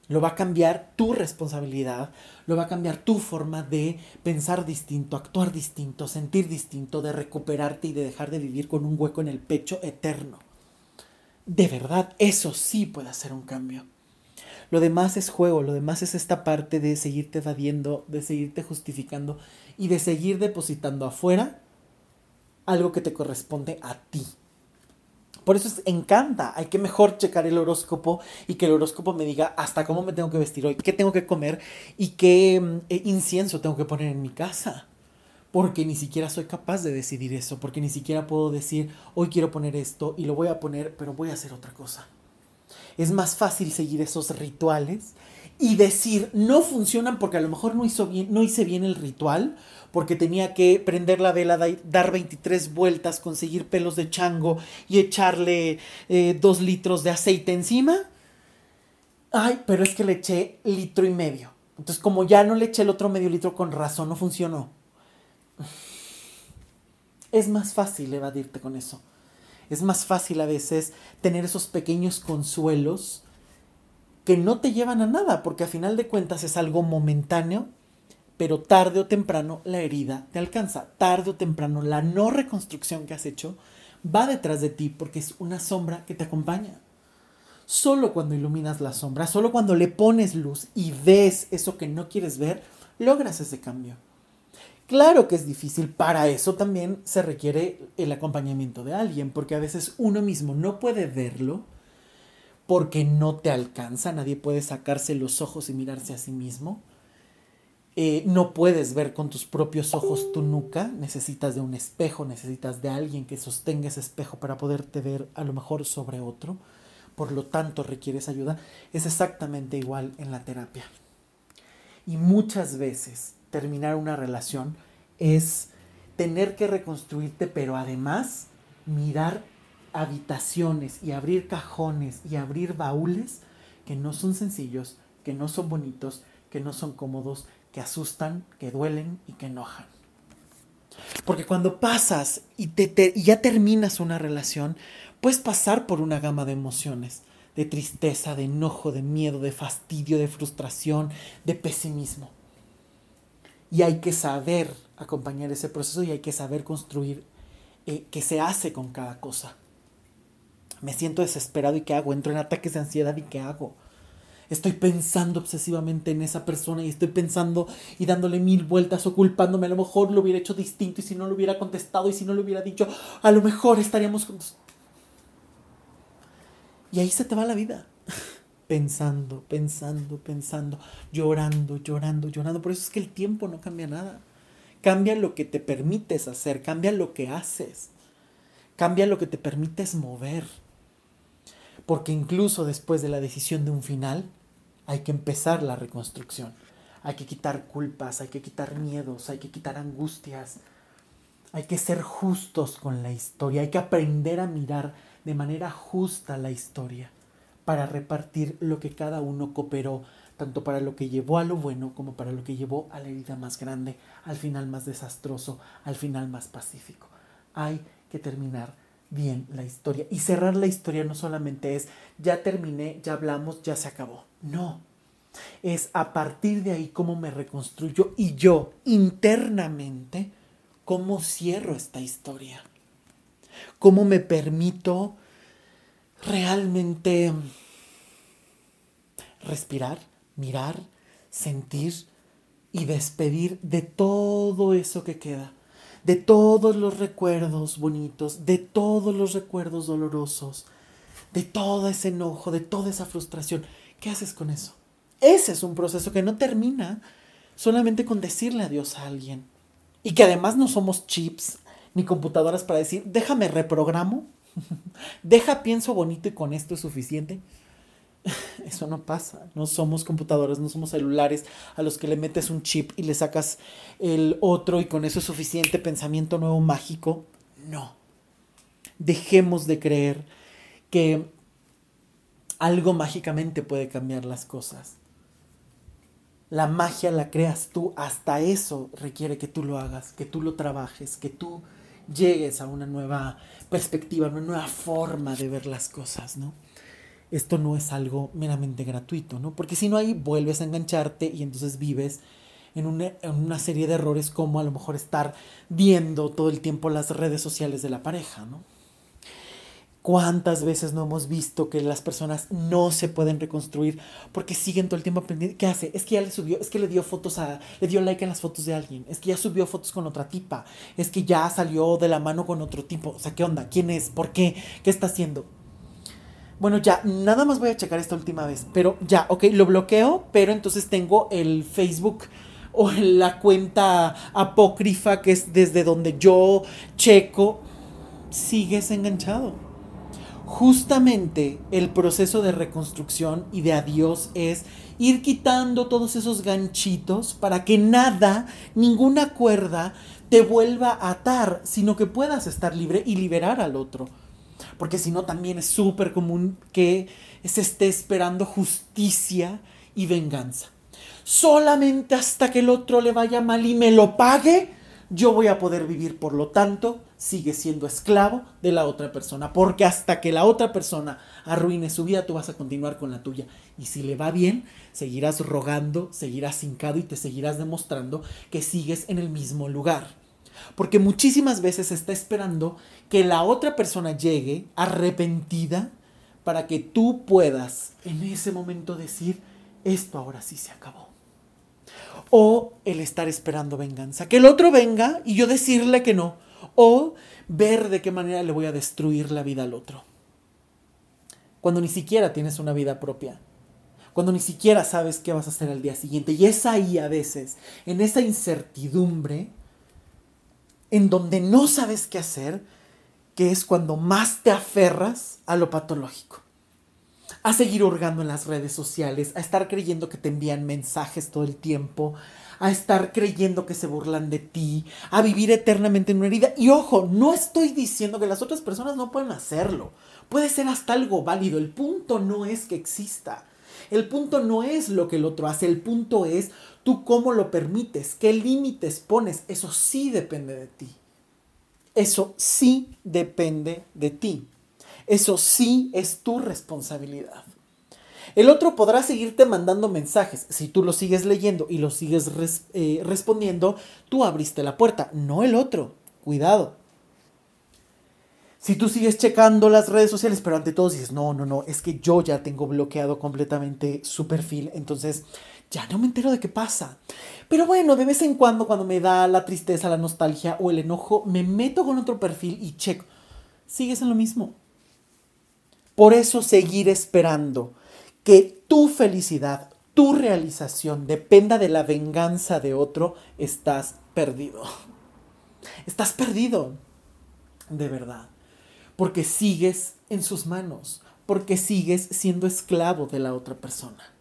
Lo va a cambiar tu responsabilidad, lo va a cambiar tu forma de pensar distinto, actuar distinto, sentir distinto, de recuperarte y de dejar de vivir con un hueco en el pecho eterno. De verdad, eso sí puede hacer un cambio. Lo demás es juego, lo demás es esta parte de seguirte evadiendo, de seguirte justificando y de seguir depositando afuera algo que te corresponde a ti. Por eso es, encanta, hay que mejor checar el horóscopo y que el horóscopo me diga hasta cómo me tengo que vestir hoy, qué tengo que comer y qué mm, eh, incienso tengo que poner en mi casa. Porque ni siquiera soy capaz de decidir eso, porque ni siquiera puedo decir, hoy quiero poner esto y lo voy a poner, pero voy a hacer otra cosa. Es más fácil seguir esos rituales y decir no funcionan porque a lo mejor no, hizo bien, no hice bien el ritual, porque tenía que prender la vela, dar 23 vueltas, conseguir pelos de chango y echarle eh, dos litros de aceite encima. Ay, pero es que le eché litro y medio. Entonces, como ya no le eché el otro medio litro con razón, no funcionó. Es más fácil evadirte con eso. Es más fácil a veces tener esos pequeños consuelos que no te llevan a nada, porque a final de cuentas es algo momentáneo, pero tarde o temprano la herida te alcanza. Tarde o temprano la no reconstrucción que has hecho va detrás de ti porque es una sombra que te acompaña. Solo cuando iluminas la sombra, solo cuando le pones luz y ves eso que no quieres ver, logras ese cambio. Claro que es difícil, para eso también se requiere el acompañamiento de alguien, porque a veces uno mismo no puede verlo porque no te alcanza, nadie puede sacarse los ojos y mirarse a sí mismo. Eh, no puedes ver con tus propios ojos tu nuca, necesitas de un espejo, necesitas de alguien que sostenga ese espejo para poderte ver a lo mejor sobre otro, por lo tanto requieres ayuda, es exactamente igual en la terapia. Y muchas veces terminar una relación es tener que reconstruirte, pero además mirar habitaciones y abrir cajones y abrir baúles que no son sencillos, que no son bonitos, que no son cómodos, que asustan, que duelen y que enojan. Porque cuando pasas y, te, y ya terminas una relación, puedes pasar por una gama de emociones, de tristeza, de enojo, de miedo, de fastidio, de frustración, de pesimismo. Y hay que saber acompañar ese proceso y hay que saber construir eh, qué se hace con cada cosa. Me siento desesperado y qué hago. Entro en ataques de ansiedad y qué hago. Estoy pensando obsesivamente en esa persona y estoy pensando y dándole mil vueltas o culpándome. A lo mejor lo hubiera hecho distinto y si no lo hubiera contestado y si no lo hubiera dicho, a lo mejor estaríamos juntos. Y ahí se te va la vida pensando, pensando, pensando, llorando, llorando, llorando. Por eso es que el tiempo no cambia nada. Cambia lo que te permites hacer, cambia lo que haces, cambia lo que te permites mover. Porque incluso después de la decisión de un final, hay que empezar la reconstrucción. Hay que quitar culpas, hay que quitar miedos, hay que quitar angustias. Hay que ser justos con la historia, hay que aprender a mirar de manera justa la historia para repartir lo que cada uno cooperó, tanto para lo que llevó a lo bueno como para lo que llevó a la herida más grande, al final más desastroso, al final más pacífico. Hay que terminar bien la historia. Y cerrar la historia no solamente es, ya terminé, ya hablamos, ya se acabó. No. Es a partir de ahí cómo me reconstruyo y yo internamente, cómo cierro esta historia. Cómo me permito realmente respirar, mirar, sentir y despedir de todo eso que queda, de todos los recuerdos bonitos, de todos los recuerdos dolorosos, de todo ese enojo, de toda esa frustración. ¿Qué haces con eso? Ese es un proceso que no termina solamente con decirle adiós a alguien. Y que además no somos chips ni computadoras para decir, déjame reprogramo Deja pienso bonito y con esto es suficiente. Eso no pasa. No somos computadoras, no somos celulares a los que le metes un chip y le sacas el otro y con eso es suficiente pensamiento nuevo mágico. No. Dejemos de creer que algo mágicamente puede cambiar las cosas. La magia la creas tú, hasta eso requiere que tú lo hagas, que tú lo trabajes, que tú llegues a una nueva perspectiva, una nueva forma de ver las cosas, ¿no? Esto no es algo meramente gratuito, ¿no? Porque si no ahí vuelves a engancharte y entonces vives en una, en una, serie de errores como a lo mejor estar viendo todo el tiempo las redes sociales de la pareja, ¿no? ¿Cuántas veces no hemos visto que las personas no se pueden reconstruir porque siguen todo el tiempo aprendiendo? ¿Qué hace? Es que ya le subió, es que le dio fotos a, le dio like en las fotos de alguien, es que ya subió fotos con otra tipa, es que ya salió de la mano con otro tipo. O sea, ¿qué onda? ¿Quién es? ¿Por qué? ¿Qué está haciendo? Bueno, ya, nada más voy a checar esta última vez, pero ya, ok, lo bloqueo, pero entonces tengo el Facebook o la cuenta apócrifa que es desde donde yo checo, sigues enganchado justamente el proceso de reconstrucción y de adiós es ir quitando todos esos ganchitos para que nada, ninguna cuerda te vuelva a atar, sino que puedas estar libre y liberar al otro. Porque si no, también es súper común que se esté esperando justicia y venganza. Solamente hasta que el otro le vaya mal y me lo pague, yo voy a poder vivir. Por lo tanto, sigue siendo esclavo de la otra persona. Porque hasta que la otra persona arruine su vida, tú vas a continuar con la tuya. Y si le va bien, seguirás rogando, seguirás hincado y te seguirás demostrando que sigues en el mismo lugar. Porque muchísimas veces está esperando que la otra persona llegue arrepentida para que tú puedas en ese momento decir, esto ahora sí se acabó. O el estar esperando venganza. Que el otro venga y yo decirle que no. O ver de qué manera le voy a destruir la vida al otro. Cuando ni siquiera tienes una vida propia cuando ni siquiera sabes qué vas a hacer al día siguiente. Y es ahí a veces, en esa incertidumbre, en donde no sabes qué hacer, que es cuando más te aferras a lo patológico. A seguir hurgando en las redes sociales, a estar creyendo que te envían mensajes todo el tiempo, a estar creyendo que se burlan de ti, a vivir eternamente en una herida. Y ojo, no estoy diciendo que las otras personas no pueden hacerlo. Puede ser hasta algo válido. El punto no es que exista. El punto no es lo que el otro hace, el punto es tú cómo lo permites, qué límites pones. Eso sí depende de ti. Eso sí depende de ti. Eso sí es tu responsabilidad. El otro podrá seguirte mandando mensajes. Si tú lo sigues leyendo y lo sigues eh, respondiendo, tú abriste la puerta, no el otro. Cuidado. Si tú sigues checando las redes sociales, pero ante todo dices, no, no, no, es que yo ya tengo bloqueado completamente su perfil, entonces ya no me entero de qué pasa. Pero bueno, de vez en cuando, cuando me da la tristeza, la nostalgia o el enojo, me meto con otro perfil y checo. Sigues en lo mismo. Por eso seguir esperando que tu felicidad, tu realización dependa de la venganza de otro, estás perdido. Estás perdido. De verdad porque sigues en sus manos, porque sigues siendo esclavo de la otra persona.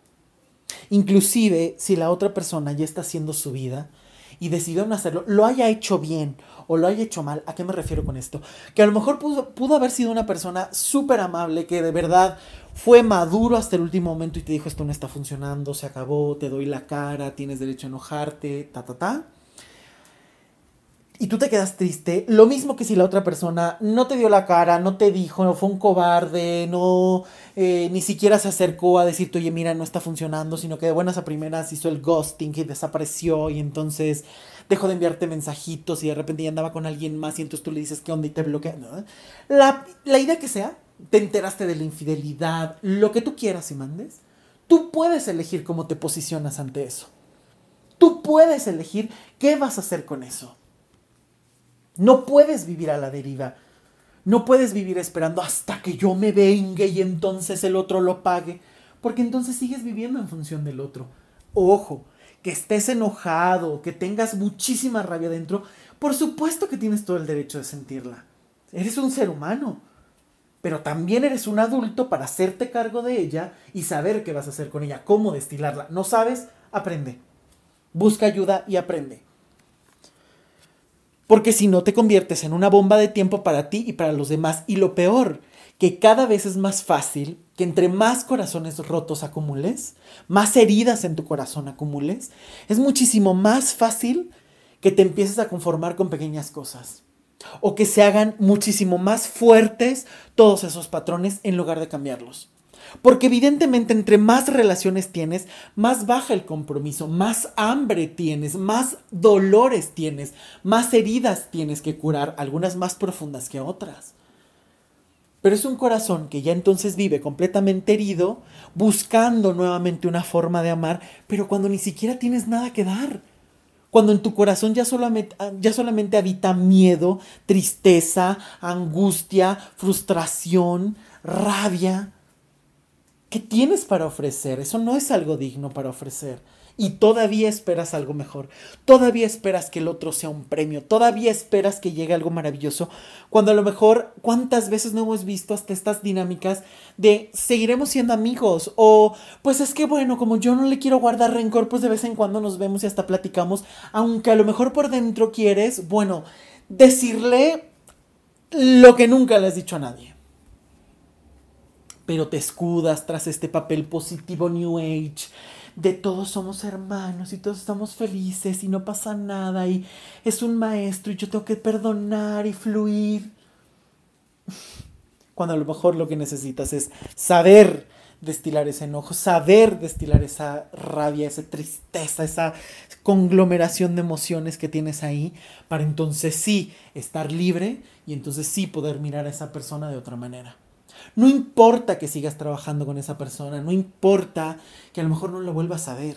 Inclusive si la otra persona ya está haciendo su vida y decidió no hacerlo, lo haya hecho bien o lo haya hecho mal, ¿a qué me refiero con esto? Que a lo mejor pudo, pudo haber sido una persona súper amable, que de verdad fue maduro hasta el último momento y te dijo esto no está funcionando, se acabó, te doy la cara, tienes derecho a enojarte, ta, ta, ta y tú te quedas triste, lo mismo que si la otra persona no te dio la cara, no te dijo, no fue un cobarde, no eh, ni siquiera se acercó a decirte, oye, mira, no está funcionando, sino que de buenas a primeras hizo el ghosting y desapareció y entonces dejó de enviarte mensajitos y de repente ya andaba con alguien más y entonces tú le dices qué onda y te bloquea. La, la idea que sea, te enteraste de la infidelidad, lo que tú quieras y mandes, tú puedes elegir cómo te posicionas ante eso. Tú puedes elegir qué vas a hacer con eso. No puedes vivir a la deriva. No puedes vivir esperando hasta que yo me vengue y entonces el otro lo pague, porque entonces sigues viviendo en función del otro. Ojo, que estés enojado, que tengas muchísima rabia dentro, por supuesto que tienes todo el derecho de sentirla. Eres un ser humano, pero también eres un adulto para hacerte cargo de ella y saber qué vas a hacer con ella, cómo destilarla. ¿No sabes? Aprende. Busca ayuda y aprende. Porque si no te conviertes en una bomba de tiempo para ti y para los demás. Y lo peor, que cada vez es más fácil que entre más corazones rotos acumules, más heridas en tu corazón acumules, es muchísimo más fácil que te empieces a conformar con pequeñas cosas. O que se hagan muchísimo más fuertes todos esos patrones en lugar de cambiarlos. Porque evidentemente entre más relaciones tienes, más baja el compromiso, más hambre tienes, más dolores tienes, más heridas tienes que curar, algunas más profundas que otras. Pero es un corazón que ya entonces vive completamente herido, buscando nuevamente una forma de amar, pero cuando ni siquiera tienes nada que dar. Cuando en tu corazón ya solamente, ya solamente habita miedo, tristeza, angustia, frustración, rabia. ¿Qué tienes para ofrecer? Eso no es algo digno para ofrecer. y todavía esperas algo mejor, todavía esperas que el otro sea un premio, todavía esperas que llegue algo maravilloso, cuando a lo mejor cuántas veces no hemos visto hasta estas dinámicas de seguiremos siendo amigos o pues es que bueno, como yo no le quiero guardar rencor, pues de vez en cuando nos vemos y hasta platicamos, aunque a lo mejor por dentro quieres, bueno, decirle lo que nunca le has dicho a nadie. Pero te escudas tras este papel positivo New Age de todos somos hermanos y todos estamos felices y no pasa nada y es un maestro y yo tengo que perdonar y fluir. Cuando a lo mejor lo que necesitas es saber destilar ese enojo, saber destilar esa rabia, esa tristeza, esa conglomeración de emociones que tienes ahí, para entonces sí estar libre y entonces sí poder mirar a esa persona de otra manera. No importa que sigas trabajando con esa persona, no importa que a lo mejor no la vuelvas a ver.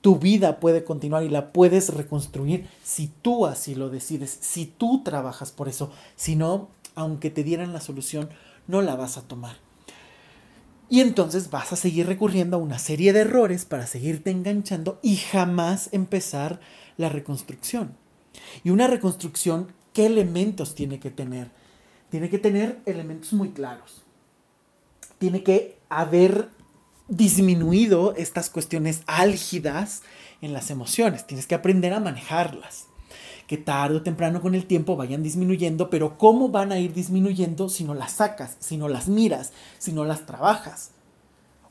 Tu vida puede continuar y la puedes reconstruir si tú así lo decides, si tú trabajas por eso. Si no, aunque te dieran la solución, no la vas a tomar. Y entonces vas a seguir recurriendo a una serie de errores para seguirte enganchando y jamás empezar la reconstrucción. Y una reconstrucción, ¿qué elementos tiene que tener? tiene que tener elementos muy claros. Tiene que haber disminuido estas cuestiones álgidas en las emociones. Tienes que aprender a manejarlas. Que tarde o temprano con el tiempo vayan disminuyendo, pero ¿cómo van a ir disminuyendo si no las sacas, si no las miras, si no las trabajas?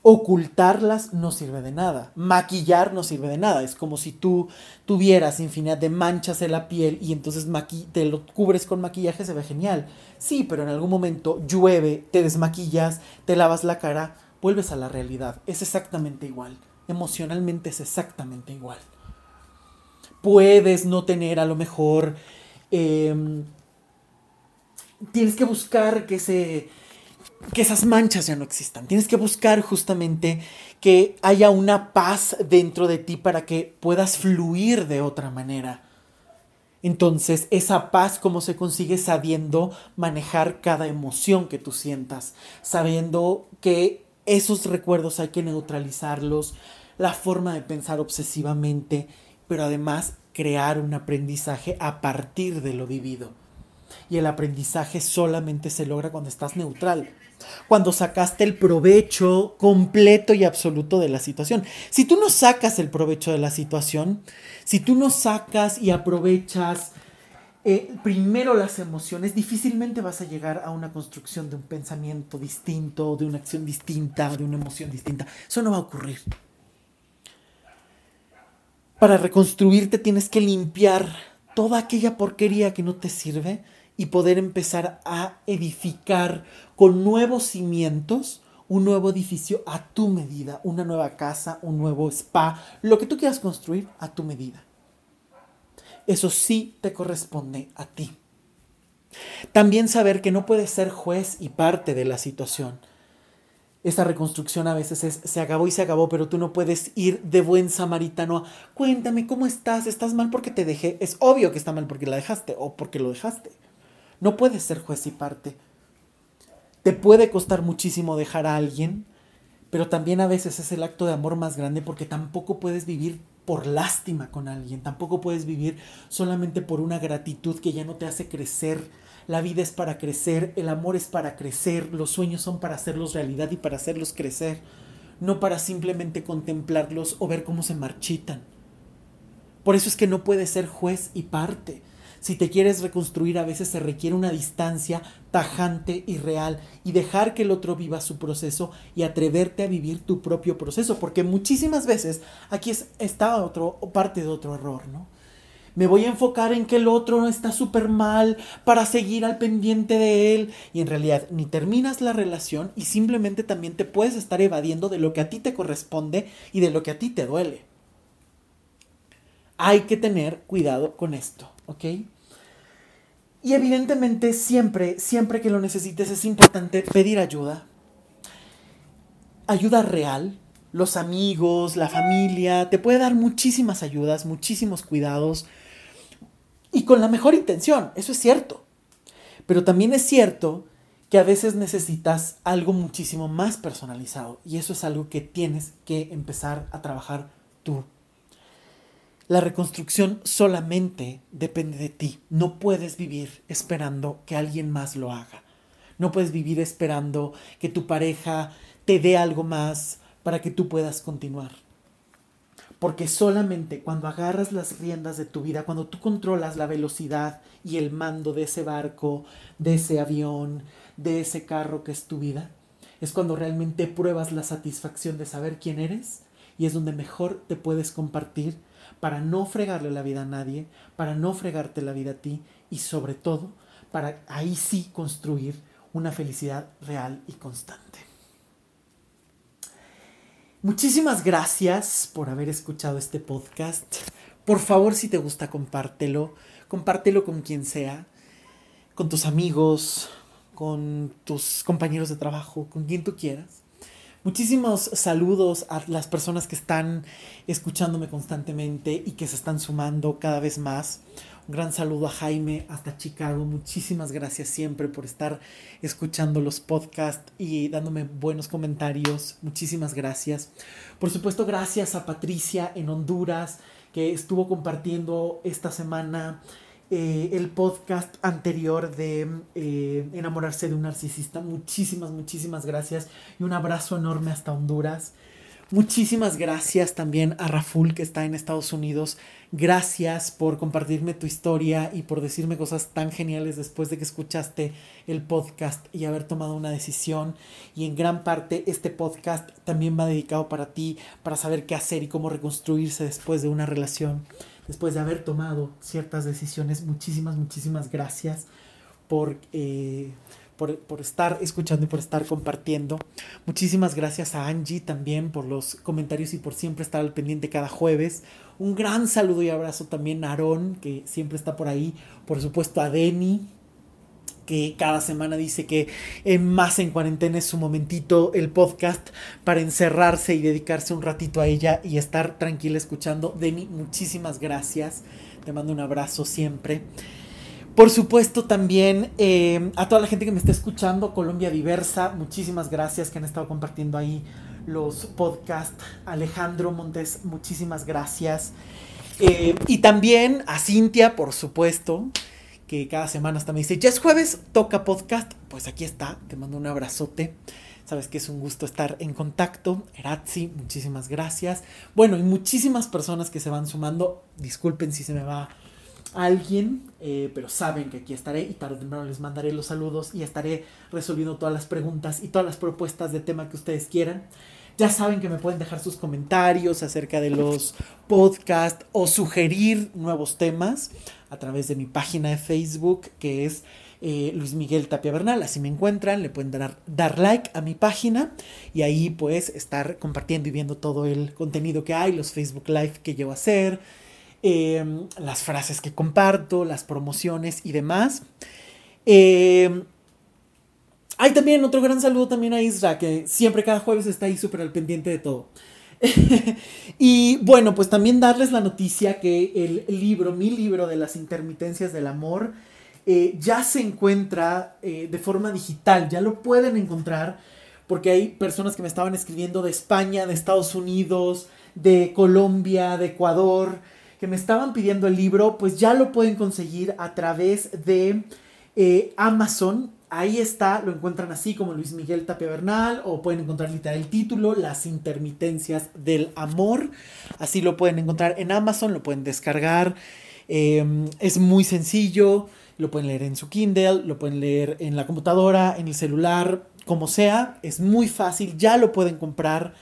Ocultarlas no sirve de nada. Maquillar no sirve de nada. Es como si tú tuvieras infinidad de manchas en la piel y entonces te lo cubres con maquillaje, se ve genial. Sí, pero en algún momento llueve, te desmaquillas, te lavas la cara, vuelves a la realidad. Es exactamente igual. Emocionalmente es exactamente igual. Puedes no tener a lo mejor... Em, tienes que buscar que se que esas manchas ya no existan. Tienes que buscar justamente que haya una paz dentro de ti para que puedas fluir de otra manera. Entonces, esa paz, ¿cómo se consigue? Sabiendo manejar cada emoción que tú sientas, sabiendo que esos recuerdos hay que neutralizarlos, la forma de pensar obsesivamente, pero además crear un aprendizaje a partir de lo vivido. Y el aprendizaje solamente se logra cuando estás neutral, cuando sacaste el provecho completo y absoluto de la situación. Si tú no sacas el provecho de la situación, si tú no sacas y aprovechas eh, primero las emociones, difícilmente vas a llegar a una construcción de un pensamiento distinto, de una acción distinta, de una emoción distinta. Eso no va a ocurrir. Para reconstruirte tienes que limpiar toda aquella porquería que no te sirve y poder empezar a edificar con nuevos cimientos un nuevo edificio a tu medida, una nueva casa, un nuevo spa, lo que tú quieras construir a tu medida. Eso sí te corresponde a ti. También saber que no puedes ser juez y parte de la situación. Esta reconstrucción a veces es, se acabó y se acabó, pero tú no puedes ir de buen samaritano a, cuéntame cómo estás, estás mal porque te dejé. Es obvio que está mal porque la dejaste o porque lo dejaste. No puedes ser juez y parte. Te puede costar muchísimo dejar a alguien, pero también a veces es el acto de amor más grande porque tampoco puedes vivir por lástima con alguien, tampoco puedes vivir solamente por una gratitud que ya no te hace crecer. La vida es para crecer, el amor es para crecer, los sueños son para hacerlos realidad y para hacerlos crecer, no para simplemente contemplarlos o ver cómo se marchitan. Por eso es que no puedes ser juez y parte. Si te quieres reconstruir, a veces se requiere una distancia tajante y real y dejar que el otro viva su proceso y atreverte a vivir tu propio proceso, porque muchísimas veces aquí está otro, parte de otro error, ¿no? Me voy a enfocar en que el otro está súper mal para seguir al pendiente de él y en realidad ni terminas la relación y simplemente también te puedes estar evadiendo de lo que a ti te corresponde y de lo que a ti te duele. Hay que tener cuidado con esto, ¿ok? Y evidentemente siempre, siempre que lo necesites es importante pedir ayuda. Ayuda real. Los amigos, la familia, te puede dar muchísimas ayudas, muchísimos cuidados. Y con la mejor intención, eso es cierto. Pero también es cierto que a veces necesitas algo muchísimo más personalizado. Y eso es algo que tienes que empezar a trabajar tú la reconstrucción solamente depende de ti. No puedes vivir esperando que alguien más lo haga. No puedes vivir esperando que tu pareja te dé algo más para que tú puedas continuar. Porque solamente cuando agarras las riendas de tu vida, cuando tú controlas la velocidad y el mando de ese barco, de ese avión, de ese carro que es tu vida, es cuando realmente pruebas la satisfacción de saber quién eres y es donde mejor te puedes compartir para no fregarle la vida a nadie, para no fregarte la vida a ti y sobre todo para ahí sí construir una felicidad real y constante. Muchísimas gracias por haber escuchado este podcast. Por favor, si te gusta, compártelo. Compártelo con quien sea, con tus amigos, con tus compañeros de trabajo, con quien tú quieras. Muchísimos saludos a las personas que están escuchándome constantemente y que se están sumando cada vez más. Un gran saludo a Jaime hasta Chicago. Muchísimas gracias siempre por estar escuchando los podcasts y dándome buenos comentarios. Muchísimas gracias. Por supuesto, gracias a Patricia en Honduras que estuvo compartiendo esta semana eh, el podcast anterior de eh, Enamorarse de un narcisista. Muchísimas, muchísimas gracias y un abrazo enorme hasta Honduras. Muchísimas gracias también a Raful que está en Estados Unidos. Gracias por compartirme tu historia y por decirme cosas tan geniales después de que escuchaste el podcast y haber tomado una decisión. Y en gran parte este podcast también va dedicado para ti, para saber qué hacer y cómo reconstruirse después de una relación después de haber tomado ciertas decisiones. Muchísimas, muchísimas gracias por, eh, por, por, estar escuchando y por estar compartiendo. Muchísimas gracias a Angie también por los comentarios y por siempre estar al pendiente cada jueves. Un gran saludo y abrazo también a Aarón, que siempre está por ahí. Por supuesto a Denny, que cada semana dice que más en cuarentena es su momentito el podcast para encerrarse y dedicarse un ratito a ella y estar tranquila escuchando. Deni, muchísimas gracias. Te mando un abrazo siempre. Por supuesto también eh, a toda la gente que me está escuchando, Colombia Diversa, muchísimas gracias que han estado compartiendo ahí los podcasts. Alejandro Montes, muchísimas gracias. Eh, y también a Cintia, por supuesto que cada semana hasta me dice, ya es jueves, toca podcast. Pues aquí está, te mando un abrazote. Sabes que es un gusto estar en contacto. Erazzi, muchísimas gracias. Bueno, y muchísimas personas que se van sumando. Disculpen si se me va alguien, eh, pero saben que aquí estaré y tarde o temprano les mandaré los saludos y estaré resolviendo todas las preguntas y todas las propuestas de tema que ustedes quieran. Ya saben que me pueden dejar sus comentarios acerca de los podcasts o sugerir nuevos temas a través de mi página de Facebook que es eh, Luis Miguel Tapia Bernal. Así me encuentran, le pueden dar, dar like a mi página y ahí pues estar compartiendo y viendo todo el contenido que hay, los Facebook Live que llevo a hacer, em, las frases que comparto, las promociones y demás. Eh, hay también otro gran saludo también a Isra, que siempre cada jueves está ahí súper al pendiente de todo. y bueno, pues también darles la noticia que el libro, mi libro de las intermitencias del amor, eh, ya se encuentra eh, de forma digital, ya lo pueden encontrar, porque hay personas que me estaban escribiendo de España, de Estados Unidos, de Colombia, de Ecuador, que me estaban pidiendo el libro, pues ya lo pueden conseguir a través de eh, Amazon Ahí está, lo encuentran así como Luis Miguel Tapia Bernal o pueden encontrar literal el título, Las intermitencias del amor. Así lo pueden encontrar en Amazon, lo pueden descargar. Em, es muy sencillo, lo pueden leer en su Kindle, lo pueden leer en la computadora, en el celular, como sea. Es muy fácil, ya lo pueden comprar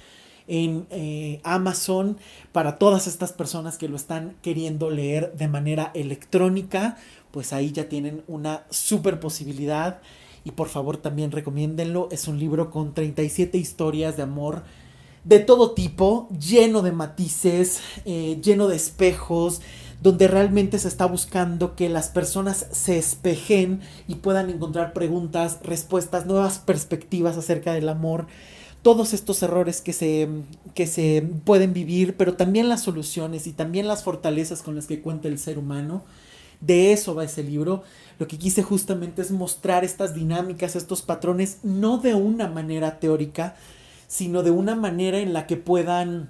en eh, Amazon para todas estas personas que lo están queriendo leer de manera electrónica, pues ahí ya tienen una super posibilidad y por favor también recomiéndenlo. Es un libro con 37 historias de amor de todo tipo, lleno de matices, eh, lleno de espejos, donde realmente se está buscando que las personas se espejen y puedan encontrar preguntas, respuestas, nuevas perspectivas acerca del amor. Todos estos errores que se, que se pueden vivir, pero también las soluciones y también las fortalezas con las que cuenta el ser humano. De eso va ese libro. Lo que quise justamente es mostrar estas dinámicas, estos patrones, no de una manera teórica, sino de una manera en la que puedan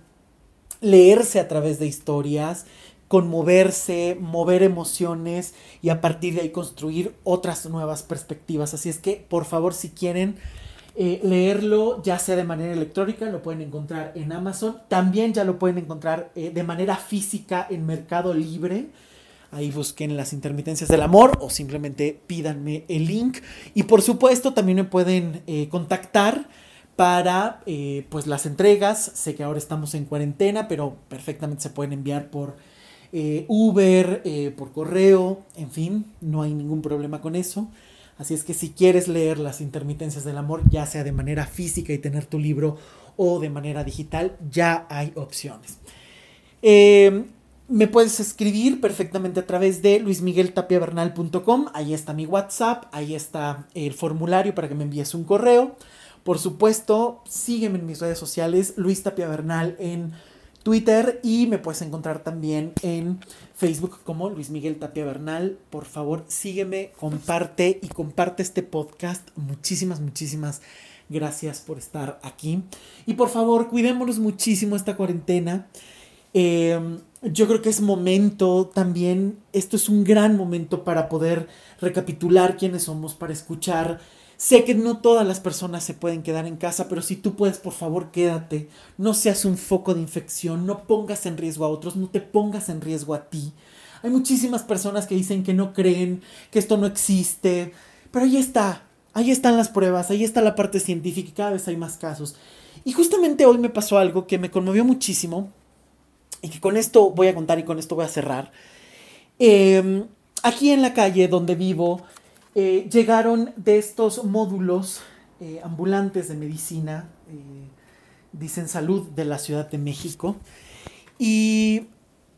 leerse a través de historias, conmoverse, mover emociones y a partir de ahí construir otras nuevas perspectivas. Así es que, por favor, si quieren eh, leerlo, ya sea de manera electrónica, lo pueden encontrar en Amazon. También ya lo pueden encontrar eh, de manera física en Mercado Libre. Ahí busquen las intermitencias del amor o simplemente pídanme el link. Y por supuesto, también me pueden eh, contactar para pues las entregas. Sé que ahora estamos en cuarentena, pero perfectamente se pueden enviar por eh, Uber, eh, por correo, en fin, no hay ningún problema con eso. Así es que si quieres leer las intermitencias del amor, ya sea de manera física y tener tu libro o de manera digital, ya hay opciones. Eh, me puedes escribir perfectamente a través de luismigueltapiavernal.com. Ahí está mi WhatsApp, ahí está el formulario para que me envíes un correo. Por supuesto, sígueme en mis redes sociales, Luis Tapia Bernal en Twitter y me puedes encontrar también en Facebook como Luis Miguel Tapia Bernal. Por favor, sígueme, comparte y comparte este podcast. Muchísimas, muchísimas gracias por estar aquí. Y por favor, cuidémonos muchísimo esta cuarentena. Em, yo creo que es momento también, esto es un gran momento para poder recapitular quiénes somos, para escuchar Sé que no todas las personas se pueden quedar en casa, pero si tú puedes, por favor, quédate. No seas un foco de infección, no pongas en riesgo a otros, no te pongas en riesgo a ti. Hay muchísimas personas que dicen que no creen, que esto no existe, pero ahí está, ahí están las pruebas, ahí está la parte científica y cada vez hay más casos. Y justamente hoy me pasó algo que me conmovió muchísimo y que con esto voy a contar y con esto voy a cerrar. Em, aquí en la calle donde vivo, eh, llegaron de estos módulos eh, ambulantes de medicina, eh, dicen salud de la Ciudad de México, y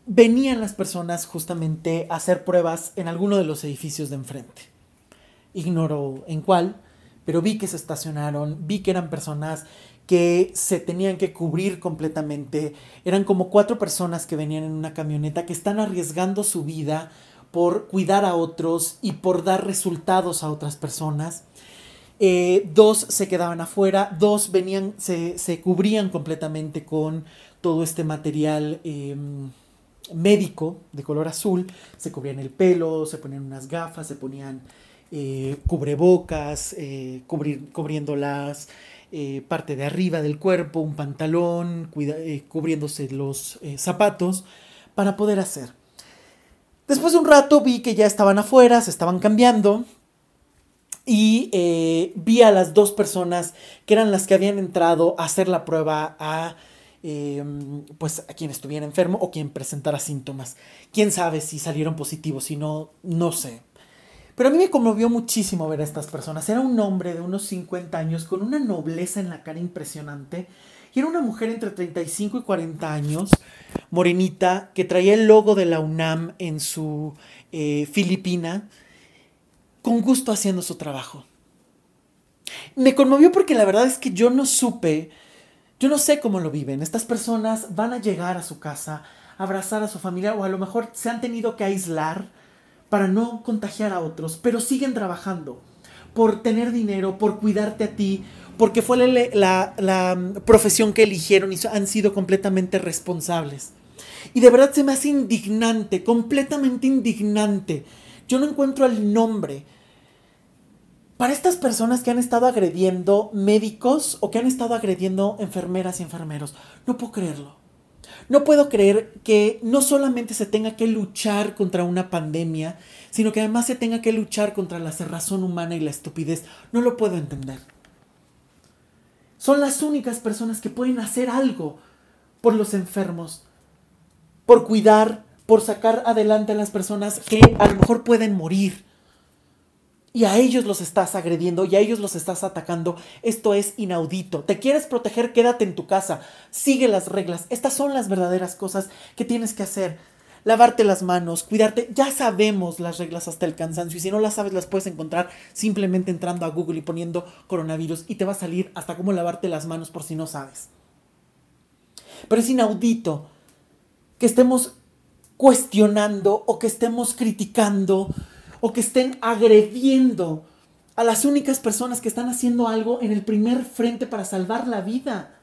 venían las personas justamente a hacer pruebas en alguno de los edificios de enfrente. Ignoro en cuál, pero vi que se estacionaron, vi que eran personas que se tenían que cubrir completamente. Eran como cuatro personas que venían en una camioneta que están arriesgando su vida por cuidar a otros y por dar resultados a otras personas. Eh, dos se quedaban afuera, dos venían, se, cubrían completamente con todo este material em, médico de color azul, se cubrían el pelo, se ponían unas gafas, se ponían eh, cubrebocas, eh, cubriendo las parte de arriba del cuerpo, un pantalón, cubriéndose los zapatos, para poder hacer. Después de un rato vi que ya estaban afuera, se estaban cambiando. Y eh, vi a las dos personas que eran las que habían entrado a hacer la prueba a, em, pues, a quien estuviera enfermo o quien presentara síntomas. Quién sabe si salieron positivos, si no, no sé. Pero a mí me conmovió muchísimo ver a estas personas. Era un hombre de unos 50 años con una nobleza en la cara impresionante y era una mujer entre 35 y 40 años, morenita, que traía el logo de la UNAM en su eh, Filipina, con gusto haciendo su trabajo. Me conmovió porque la verdad es que yo no supe, yo no sé cómo lo viven. Estas personas van a llegar a su casa, abrazar a su familia o a lo mejor se han tenido que aislar para no contagiar a otros, pero siguen trabajando por tener dinero, por cuidarte a ti, porque fue la, mm, profesión que eligieron y han sido completamente responsables. Y de verdad se me hace indignante, completamente indignante. Yo no encuentro el nombre. Para estas personas que han estado agrediendo médicos o que han estado agrediendo enfermeras y enfermeros, no puedo creerlo. No puedo creer que no solamente se tenga que luchar contra una pandemia, sino que además se tenga que luchar contra la cerrazón humana y la estupidez. No lo puedo entender. Son las únicas personas que pueden hacer algo por los enfermos, por cuidar, por sacar adelante a las personas que a lo mejor pueden morir. Y a ellos los estás agrediendo y a ellos los estás atacando. Esto es inaudito. ¿Te quieres proteger? Quédate en tu casa. Sigue las reglas. Estas son las verdaderas cosas que tienes que hacer lavarte las manos, cuidarte. Ya sabemos las reglas hasta el cansancio y si no las sabes las puedes encontrar simplemente entrando a Google y poniendo coronavirus y te va a salir hasta cómo lavarte las manos por si no sabes. Pero es inaudito que estemos cuestionando o que estemos criticando o que estén agrediendo a las únicas personas que están haciendo algo en el primer frente para salvar la vida.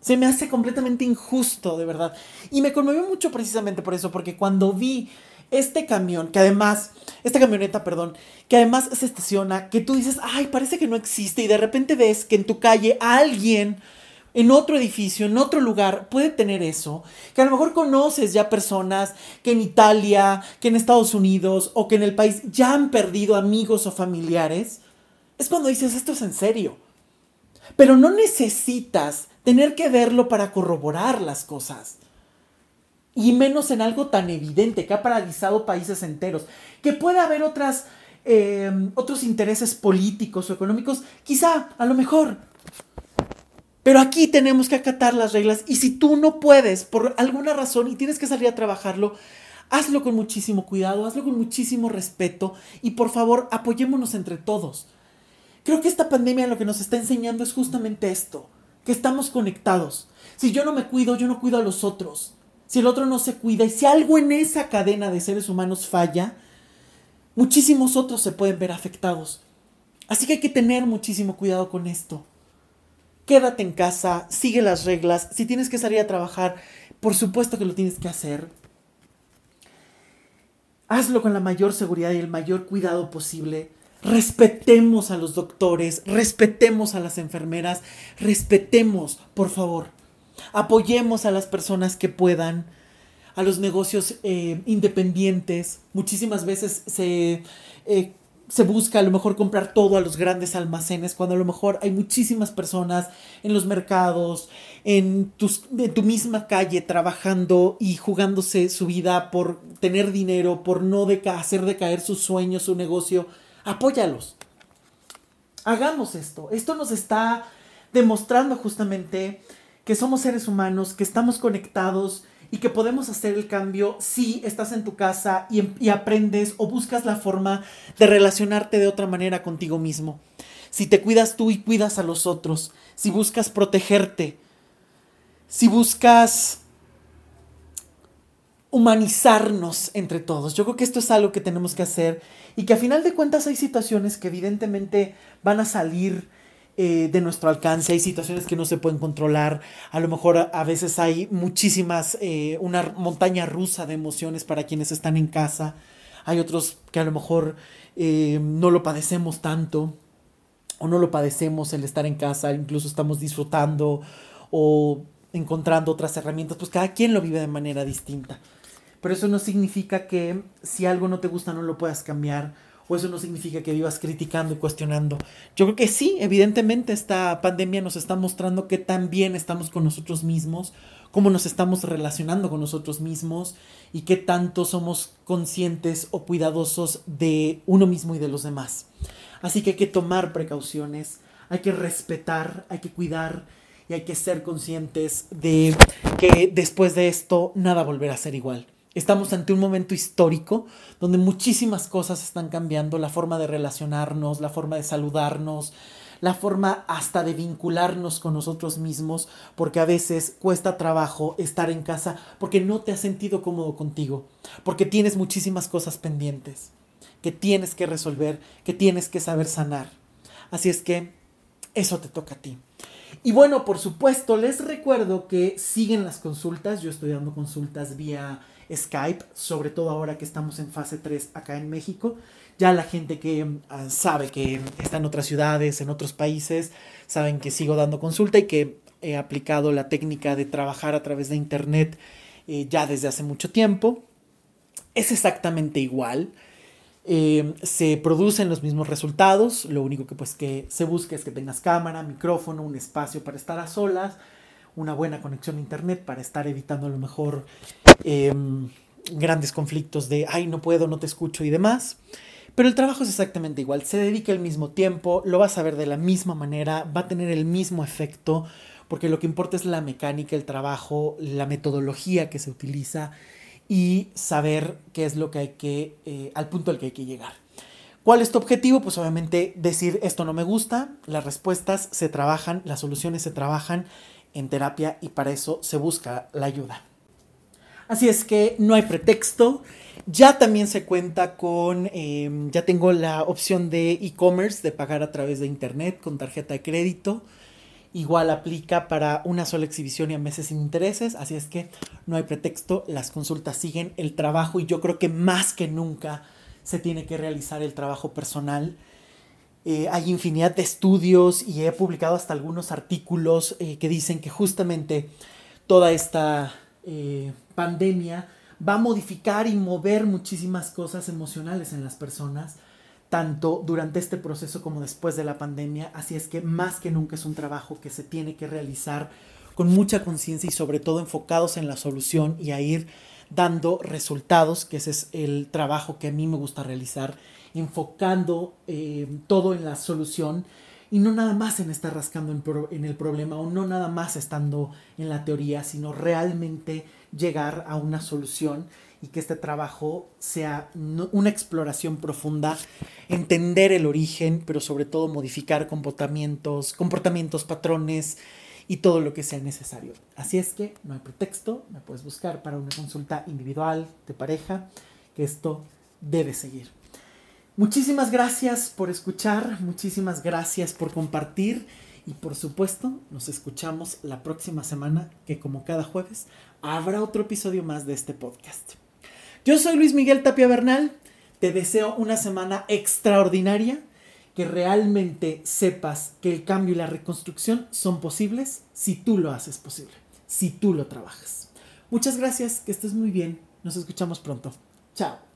Se me hace completamente injusto, de verdad. Y me conmovió mucho precisamente por eso, porque cuando vi este camión, que además, esta camioneta, perdón, que además se estaciona, que tú dices, ay, parece que no existe, y de repente ves que en tu calle alguien en otro edificio, en otro lugar, puede tener eso, que a lo mejor conoces ya personas que en Italia, que en Estados Unidos o que en el país ya han perdido amigos o familiares, es cuando dices, esto es en serio. Pero no necesitas tener que verlo para corroborar las cosas. Y menos en algo tan evidente que ha paralizado países enteros. Que puede haber otras, eh, otros intereses políticos o económicos, quizá, a lo mejor. Pero aquí tenemos que acatar las reglas y si tú no puedes por alguna razón y tienes que salir a trabajarlo, hazlo con muchísimo cuidado, hazlo con muchísimo respeto y por favor apoyémonos entre todos. Creo que esta pandemia lo que nos está enseñando es justamente esto, que estamos conectados. Si yo no me cuido, yo no cuido a los otros. Si el otro no se cuida y si algo en esa cadena de seres humanos falla, muchísimos otros se pueden ver afectados. Así que hay que tener muchísimo cuidado con esto. Quédate en casa, sigue las reglas. Si tienes que salir a trabajar, por supuesto que lo tienes que hacer. Hazlo con la mayor seguridad y el mayor cuidado posible respetemos a los doctores, respetemos a las enfermeras, respetemos, por favor. Apoyemos a las personas que puedan, a los negocios eh, independientes. Muchísimas veces se, eh, se busca a lo mejor comprar todo a los grandes almacenes, cuando a lo mejor hay muchísimas personas en los mercados, en, tus, en tu misma calle, trabajando y jugándose su vida por tener dinero, por no hacer decaer sus sueños, su negocio apóyalos. Hagamos esto. Esto nos está demostrando justamente que somos seres humanos, que estamos conectados y que podemos hacer el cambio si estás en tu casa y, y, aprendes o buscas la forma de relacionarte de otra manera contigo mismo. Si te cuidas tú y cuidas a los otros, si buscas protegerte, si buscas humanizarnos entre todos. Yo creo que esto es algo que tenemos que hacer y que a final de cuentas hay situaciones que evidentemente van a salir eh, de nuestro alcance, hay situaciones que no se pueden controlar, a lo mejor a, veces hay muchísimas, eh, una montaña rusa de emociones para quienes están en casa, hay otros que a lo mejor eh, no lo padecemos tanto o no lo padecemos el estar en casa, incluso estamos disfrutando o encontrando otras herramientas, pues cada quien lo vive de manera distinta. Pero eso no significa que si algo no te gusta no lo puedas cambiar. O eso no significa que vivas criticando y cuestionando. Yo creo que sí, evidentemente esta pandemia nos está mostrando que también estamos con nosotros mismos, cómo nos estamos relacionando con nosotros mismos y qué tanto somos conscientes o cuidadosos de uno mismo y de los demás. Así que hay que tomar precauciones, hay que respetar, hay que cuidar y hay que ser conscientes de que después de esto nada volverá a ser igual. Estamos ante un momento histórico donde muchísimas cosas están cambiando, la forma de relacionarnos, la forma de saludarnos, la forma hasta de vincularnos con nosotros mismos, porque a veces cuesta trabajo estar en casa porque no te has sentido cómodo contigo, porque tienes muchísimas cosas pendientes que tienes que resolver, que tienes que saber sanar. Así es que eso te toca a ti. Y bueno, por supuesto, les recuerdo que siguen las consultas. Yo estoy dando consultas vía Skype, sobre todo ahora que estamos en fase 3 acá en México. Ya la gente que ah, sabe que está en otras ciudades, en otros países, saben que sigo dando consulta y que he aplicado la técnica de trabajar a través de Internet eh, ya desde hace mucho tiempo. Es exactamente igual. Eh, se producen los mismos resultados. Lo único que pues que se busca es que tengas cámara, micrófono, un espacio para estar a solas, una buena conexión a internet para estar evitando a lo mejor Em, grandes conflictos de, ay, no puedo, no te escucho y demás. Pero el trabajo es exactamente igual, se dedica el mismo tiempo, lo vas a ver de la misma manera, va a tener el mismo efecto, porque lo que importa es la mecánica, el trabajo, la metodología que se utiliza y saber qué es lo que hay que, eh, al punto al que hay que llegar. ¿Cuál es tu objetivo? Pues obviamente decir esto no me gusta, las respuestas se trabajan, las soluciones se trabajan en terapia y para eso se busca la ayuda. Así es que no hay pretexto. Ya también se cuenta con, em, ya tengo la opción de e-commerce, de pagar a través de internet con tarjeta de crédito. igual aplica para una sola exhibición y a meses sin intereses, así es que no hay pretexto, las consultas siguen, el trabajo y yo creo que más que nunca se tiene que realizar el trabajo personal. Eh, hay infinidad de estudios y he publicado hasta algunos artículos eh, que dicen que justamente toda esta eh, pandemia va a modificar y mover muchísimas cosas emocionales en las personas tanto durante este proceso como después de la pandemia, así es que más que nunca es un trabajo que se tiene que realizar con mucha conciencia y sobre todo enfocados en la solución y a ir dando resultados, que ese es el trabajo que a mí me gusta realizar, enfocando eh, todo en la solución y no nada más en estar rascando en, en, el problema o no nada más estando en la teoría, sino realmente llegar a una solución y que este trabajo sea una exploración profunda, entender el origen, pero sobre todo modificar comportamientos, comportamientos, patrones y todo lo que sea necesario. Así es que no hay pretexto, me puedes buscar para una consulta individual de pareja, que esto debe seguir. Muchísimas gracias por escuchar, muchísimas gracias por compartir y por supuesto nos escuchamos la próxima semana que como cada jueves habrá otro episodio más de este podcast. Yo soy Luis Miguel Tapia Bernal. Te deseo una semana extraordinaria, que realmente sepas que el cambio y la reconstrucción son posibles si tú lo haces posible, si tú lo trabajas. Muchas gracias, que estés muy bien. Nos escuchamos pronto. Chao.